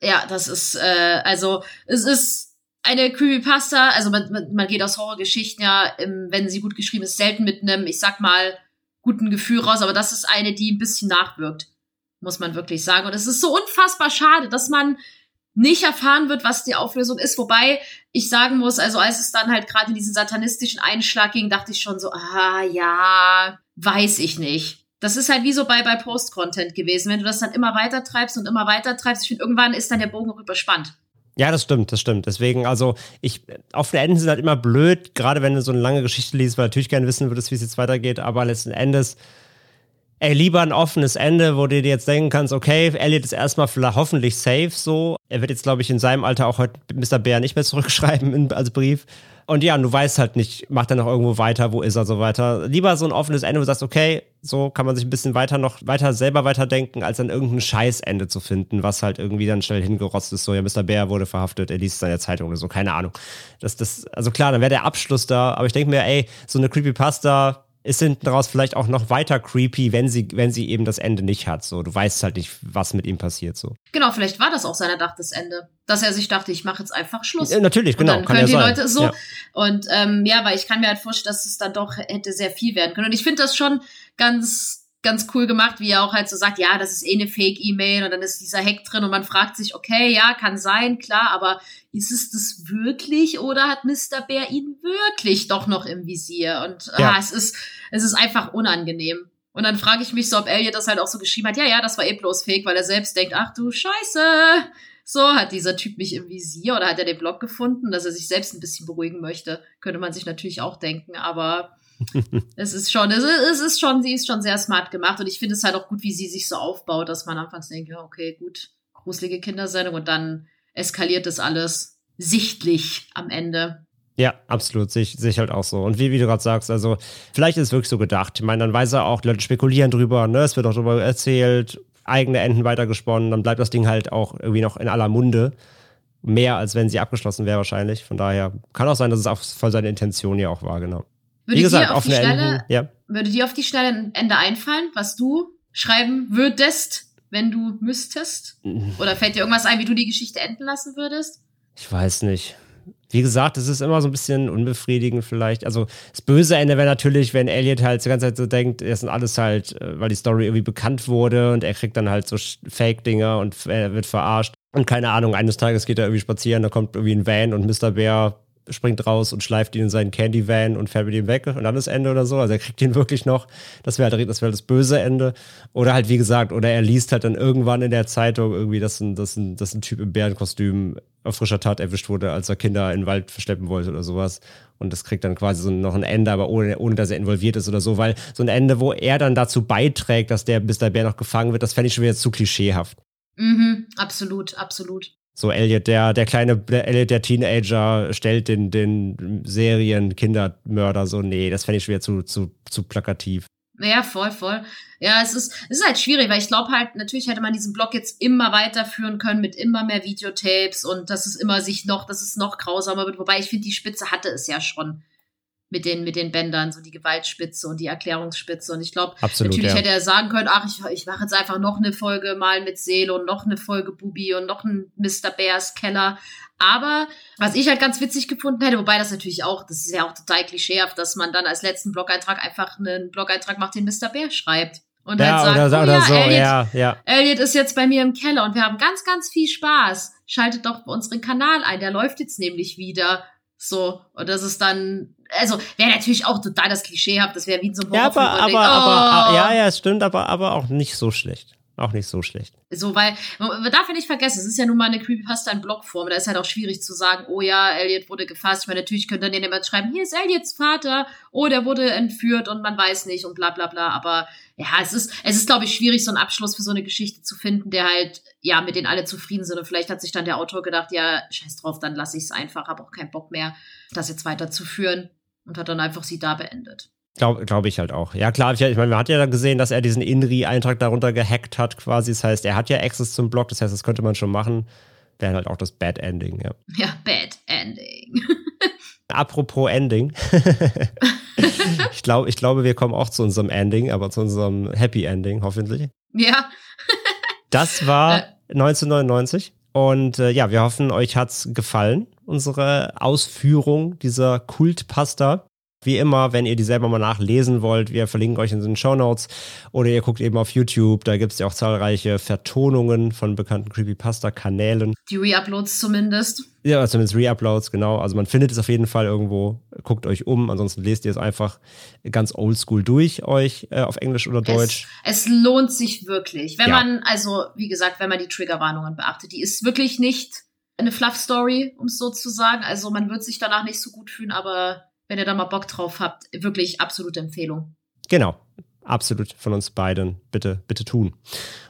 Ja, das ist, äh, also es ist eine Creepypasta, also man, man geht aus Horrorgeschichten ja, im, wenn sie gut geschrieben ist, selten mit einem, ich sag mal, guten Gefühl raus, aber das ist eine, die ein bisschen nachwirkt, muss man wirklich sagen. Und es ist so unfassbar schade, dass man nicht erfahren wird, was die Auflösung ist. Wobei ich sagen muss, also als es dann halt gerade in diesen satanistischen Einschlag ging, dachte ich schon so, ah ja, weiß ich nicht. Das ist halt wie so bei, bei Post-Content gewesen. Wenn du das dann immer weiter treibst und immer weiter treibst, ich finde, irgendwann ist dann der Bogen auch überspannt. Ja, das stimmt, das stimmt. Deswegen, also ich, offene Enden sind halt immer blöd, gerade wenn du so eine lange Geschichte liest, weil du natürlich gerne wissen würdest, wie es jetzt weitergeht, aber letzten Endes ey, lieber ein offenes Ende, wo du dir jetzt denken kannst, okay, Elliot ist erstmal hoffentlich safe so. Er wird jetzt, glaube ich, in seinem Alter auch heute Mr. Bär nicht mehr zurückschreiben in, als Brief. Und ja, du weißt halt nicht, macht er noch irgendwo weiter, wo ist er so weiter. Lieber so ein offenes Ende, wo du sagst, okay, so kann man sich ein bisschen weiter noch, weiter selber weiterdenken, als dann irgendein Scheißende zu finden, was halt irgendwie dann schnell hingerotzt ist. So, ja, Mr. Bär wurde verhaftet, er liest seine Zeitung oder so, keine Ahnung. Das, das, also klar, dann wäre der Abschluss da, aber ich denke mir, ey, so eine Creepypasta, ist hinten daraus vielleicht auch noch weiter creepy, wenn sie, wenn sie eben das Ende nicht hat. So, du weißt halt nicht, was mit ihm passiert. So. Genau, vielleicht war das auch sein erdachtes Ende. Dass er sich dachte, ich mache jetzt einfach Schluss. Ja, natürlich, genau. Und dann können ja die sein. Leute so. Ja. Und ähm, ja, weil ich kann mir halt vorstellen, dass es dann doch hätte sehr viel werden können. Und ich finde das schon ganz ganz cool gemacht, wie er auch halt so sagt, ja, das ist eh eine Fake-E-Mail und dann ist dieser Hack drin und man fragt sich, okay, ja, kann sein, klar, aber ist es das wirklich oder hat Mr. Bear ihn wirklich doch noch im Visier? Und Ja. ah, es ist, es ist einfach unangenehm. Und dann frage ich mich so, ob Elliot das halt auch so geschrieben hat, ja, ja, das war eh bloß Fake, weil er selbst denkt, ach du Scheiße. So, hat dieser Typ mich im Visier oder hat er den Blog gefunden, dass er sich selbst ein bisschen beruhigen möchte? Könnte man sich natürlich auch denken, aber es ist schon, es ist, es ist schon, sie ist schon sehr smart gemacht und ich finde es halt auch gut, wie sie sich so aufbaut, dass man anfangs denkt, ja, okay, gut, gruselige Kindersendung und dann eskaliert das alles sichtlich am Ende. Ja, absolut, sehe ich, halt auch so. Und wie, wie du gerade sagst, also vielleicht ist es wirklich so gedacht. Ich meine, dann weiß er auch, Leute spekulieren drüber, ne? Es wird auch darüber erzählt, eigene Enden weitergesponnen, dann bleibt das Ding halt auch irgendwie noch in aller Munde. Mehr, als wenn sie abgeschlossen wäre wahrscheinlich. Von daher kann auch sein, dass es auch voll seine Intention ja auch war, genau. Würde wie gesagt, dir auf die Schnelle, ja. würde dir auf die Schnelle ein Ende einfallen, was du schreiben würdest, wenn du müsstest? Oder fällt dir irgendwas ein, wie du die Geschichte enden lassen würdest? Ich weiß nicht. Wie gesagt, es ist immer so ein bisschen unbefriedigend vielleicht. Also das böse Ende wäre natürlich, wenn Elliot halt die ganze Zeit so denkt, das sind alles halt, äh, weil die Story irgendwie bekannt wurde und er kriegt dann halt so Fake-Dinger und er wird verarscht. Und keine Ahnung, eines Tages geht er irgendwie spazieren, da kommt irgendwie ein Van und Mr. Bear springt raus und schleift ihn in seinen Candy-Van und fährt mit ihm weg und dann ist Ende oder so. Also er kriegt ihn wirklich noch. Das wäre halt das, wäre das böse Ende. Oder halt, wie gesagt, oder er liest halt dann irgendwann in der Zeitung irgendwie, dass ein, dass ein, dass ein Typ im Bärenkostüm auf frischer Tat erwischt wurde, als er Kinder in den Wald verschleppen wollte oder sowas. Und das kriegt dann quasi so noch ein Ende, aber ohne, ohne dass er involviert ist oder so, weil so ein Ende, wo er dann dazu beiträgt, dass der Mr. Bär noch gefangen wird, das fände ich schon wieder zu klischeehaft. Mhm, absolut, absolut. So Elliot, der, der kleine, Elliot, der Teenager, stellt den, den Serien-Kindermörder so, nee, das fände ich wieder zu, zu, zu plakativ. Ja, voll, voll. Ja, es ist, es ist halt schwierig, weil ich glaube halt, natürlich hätte man diesen Blog jetzt immer weiterführen können mit immer mehr Videotapes und dass es immer sich noch, dass es noch grausamer wird. Wobei ich finde, die Spitze hatte es ja schon mit den, mit den Bändern, so die Gewaltspitze und die Erklärungsspitze. Und ich glaube, natürlich ja. hätte er sagen können, ach, ich, ich mache jetzt einfach noch eine Folge mal mit Seele und noch eine Folge Bubi und noch ein Mr. Bears Keller. Aber was ich halt ganz witzig gefunden hätte, wobei das natürlich auch, das ist ja auch total klischeehaft, dass man dann als letzten Blog-Eintrag einfach einen Blog-Eintrag macht, den Mr. Bear schreibt. Und Ja, halt sagt, oder, oh oder ja, so, Elliot, ja, ja. Elliot ist jetzt bei mir im Keller und wir haben ganz, ganz viel Spaß. Schaltet doch unseren Kanal ein, der läuft jetzt nämlich wieder. So, und das ist dann, also wäre natürlich auch total das Klischeehaft, das wäre wie so Ja, aber, Horrorfilm, wo aber, man denkt, aber, oh. ja, ja, es stimmt, aber, aber auch nicht so schlecht. Auch nicht so schlecht. So, weil, man darf ja nicht vergessen, es ist ja nun mal eine Creepypasta in Blogform. Da ist halt auch schwierig zu sagen, oh ja, Elliot wurde gefasst. Ich meine, natürlich könnte dann jemand schreiben, hier ist Elliots Vater, oh, der wurde entführt und man weiß nicht und bla bla bla. Aber ja, es ist, es ist, glaube ich, schwierig, so einen Abschluss für so eine Geschichte zu finden, der halt, ja, mit denen alle zufrieden sind. Und vielleicht hat sich dann der Autor gedacht, ja, scheiß drauf, dann lasse ich es einfach, habe auch keinen Bock mehr, das jetzt weiterzuführen. Und hat dann einfach sie da beendet. Glaube glaub ich halt auch. Ja, klar, ich, ich meine, man hat ja dann gesehen, dass er diesen Inri-Eintrag darunter gehackt hat, quasi. Das heißt, er hat ja Access zum Blog, das heißt, das könnte man schon machen. Wäre halt auch das Bad Ending, ja. Ja, Bad Ending. Apropos Ending. ich, glaub, ich glaube, wir kommen auch zu unserem Ending, aber zu unserem Happy Ending, hoffentlich. ja. Das war Äh. 1999. Und äh, ja, wir hoffen, euch hat's gefallen, unsere Ausführung dieser Kultpasta. Wie immer, wenn ihr die selber mal nachlesen wollt, wir verlinken euch in den Show Notes oder ihr guckt eben auf YouTube, da gibt's ja auch zahlreiche Vertonungen von bekannten Creepypasta-Kanälen. Die Reuploads zumindest. Ja, zumindest Reuploads, genau. Also man findet es auf jeden Fall irgendwo. Guckt euch um, ansonsten lest ihr es einfach ganz oldschool durch euch äh, auf Englisch oder Deutsch. Es, es lohnt sich wirklich. Wenn Ja. man, also wie gesagt, wenn man die Triggerwarnungen beachtet, die ist wirklich nicht eine Fluff-Story, um es so zu sagen. Also man wird sich danach nicht so gut fühlen, aber wenn ihr da mal Bock drauf habt, wirklich absolute Empfehlung. Genau. Absolut von uns beiden bitte, bitte tun.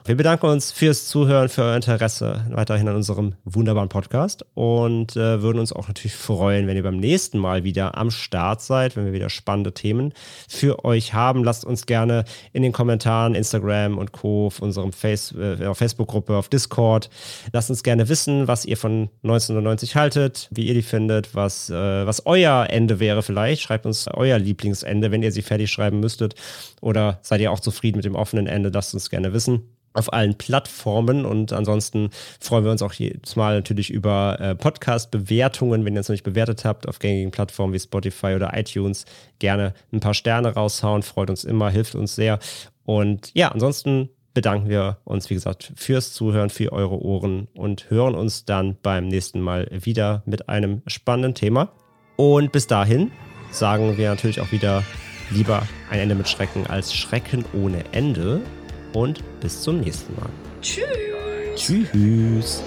Wir bedanken uns fürs Zuhören, für euer Interesse weiterhin an unserem wunderbaren Podcast und äh, würden uns auch natürlich freuen, wenn ihr beim nächsten Mal wieder am Start seid, wenn wir wieder spannende Themen für euch haben. Lasst uns gerne in den Kommentaren, Instagram und Co. auf unserem Face, äh, Facebook-Gruppe, auf Discord, lasst uns gerne wissen, was ihr von 1990 haltet, wie ihr die findet, was, äh, was euer Ende wäre vielleicht. Schreibt uns euer Lieblingsende, wenn ihr sie fertig schreiben müsstet. Oder seid ihr auch zufrieden mit dem offenen Ende? Lasst uns gerne wissen auf allen Plattformen und ansonsten freuen wir uns auch jedes Mal natürlich über äh, Podcast-Bewertungen, wenn ihr es noch nicht bewertet habt, auf gängigen Plattformen wie Spotify oder iTunes. Gerne ein paar Sterne raushauen, freut uns immer, hilft uns sehr. Und ja, ansonsten bedanken wir uns, wie gesagt, fürs Zuhören, für eure Ohren und hören uns dann beim nächsten Mal wieder mit einem spannenden Thema. Und bis dahin sagen wir natürlich auch wieder lieber ein Ende mit Schrecken als Schrecken ohne Ende und bis zum nächsten Mal. Tschüss. Tschüss.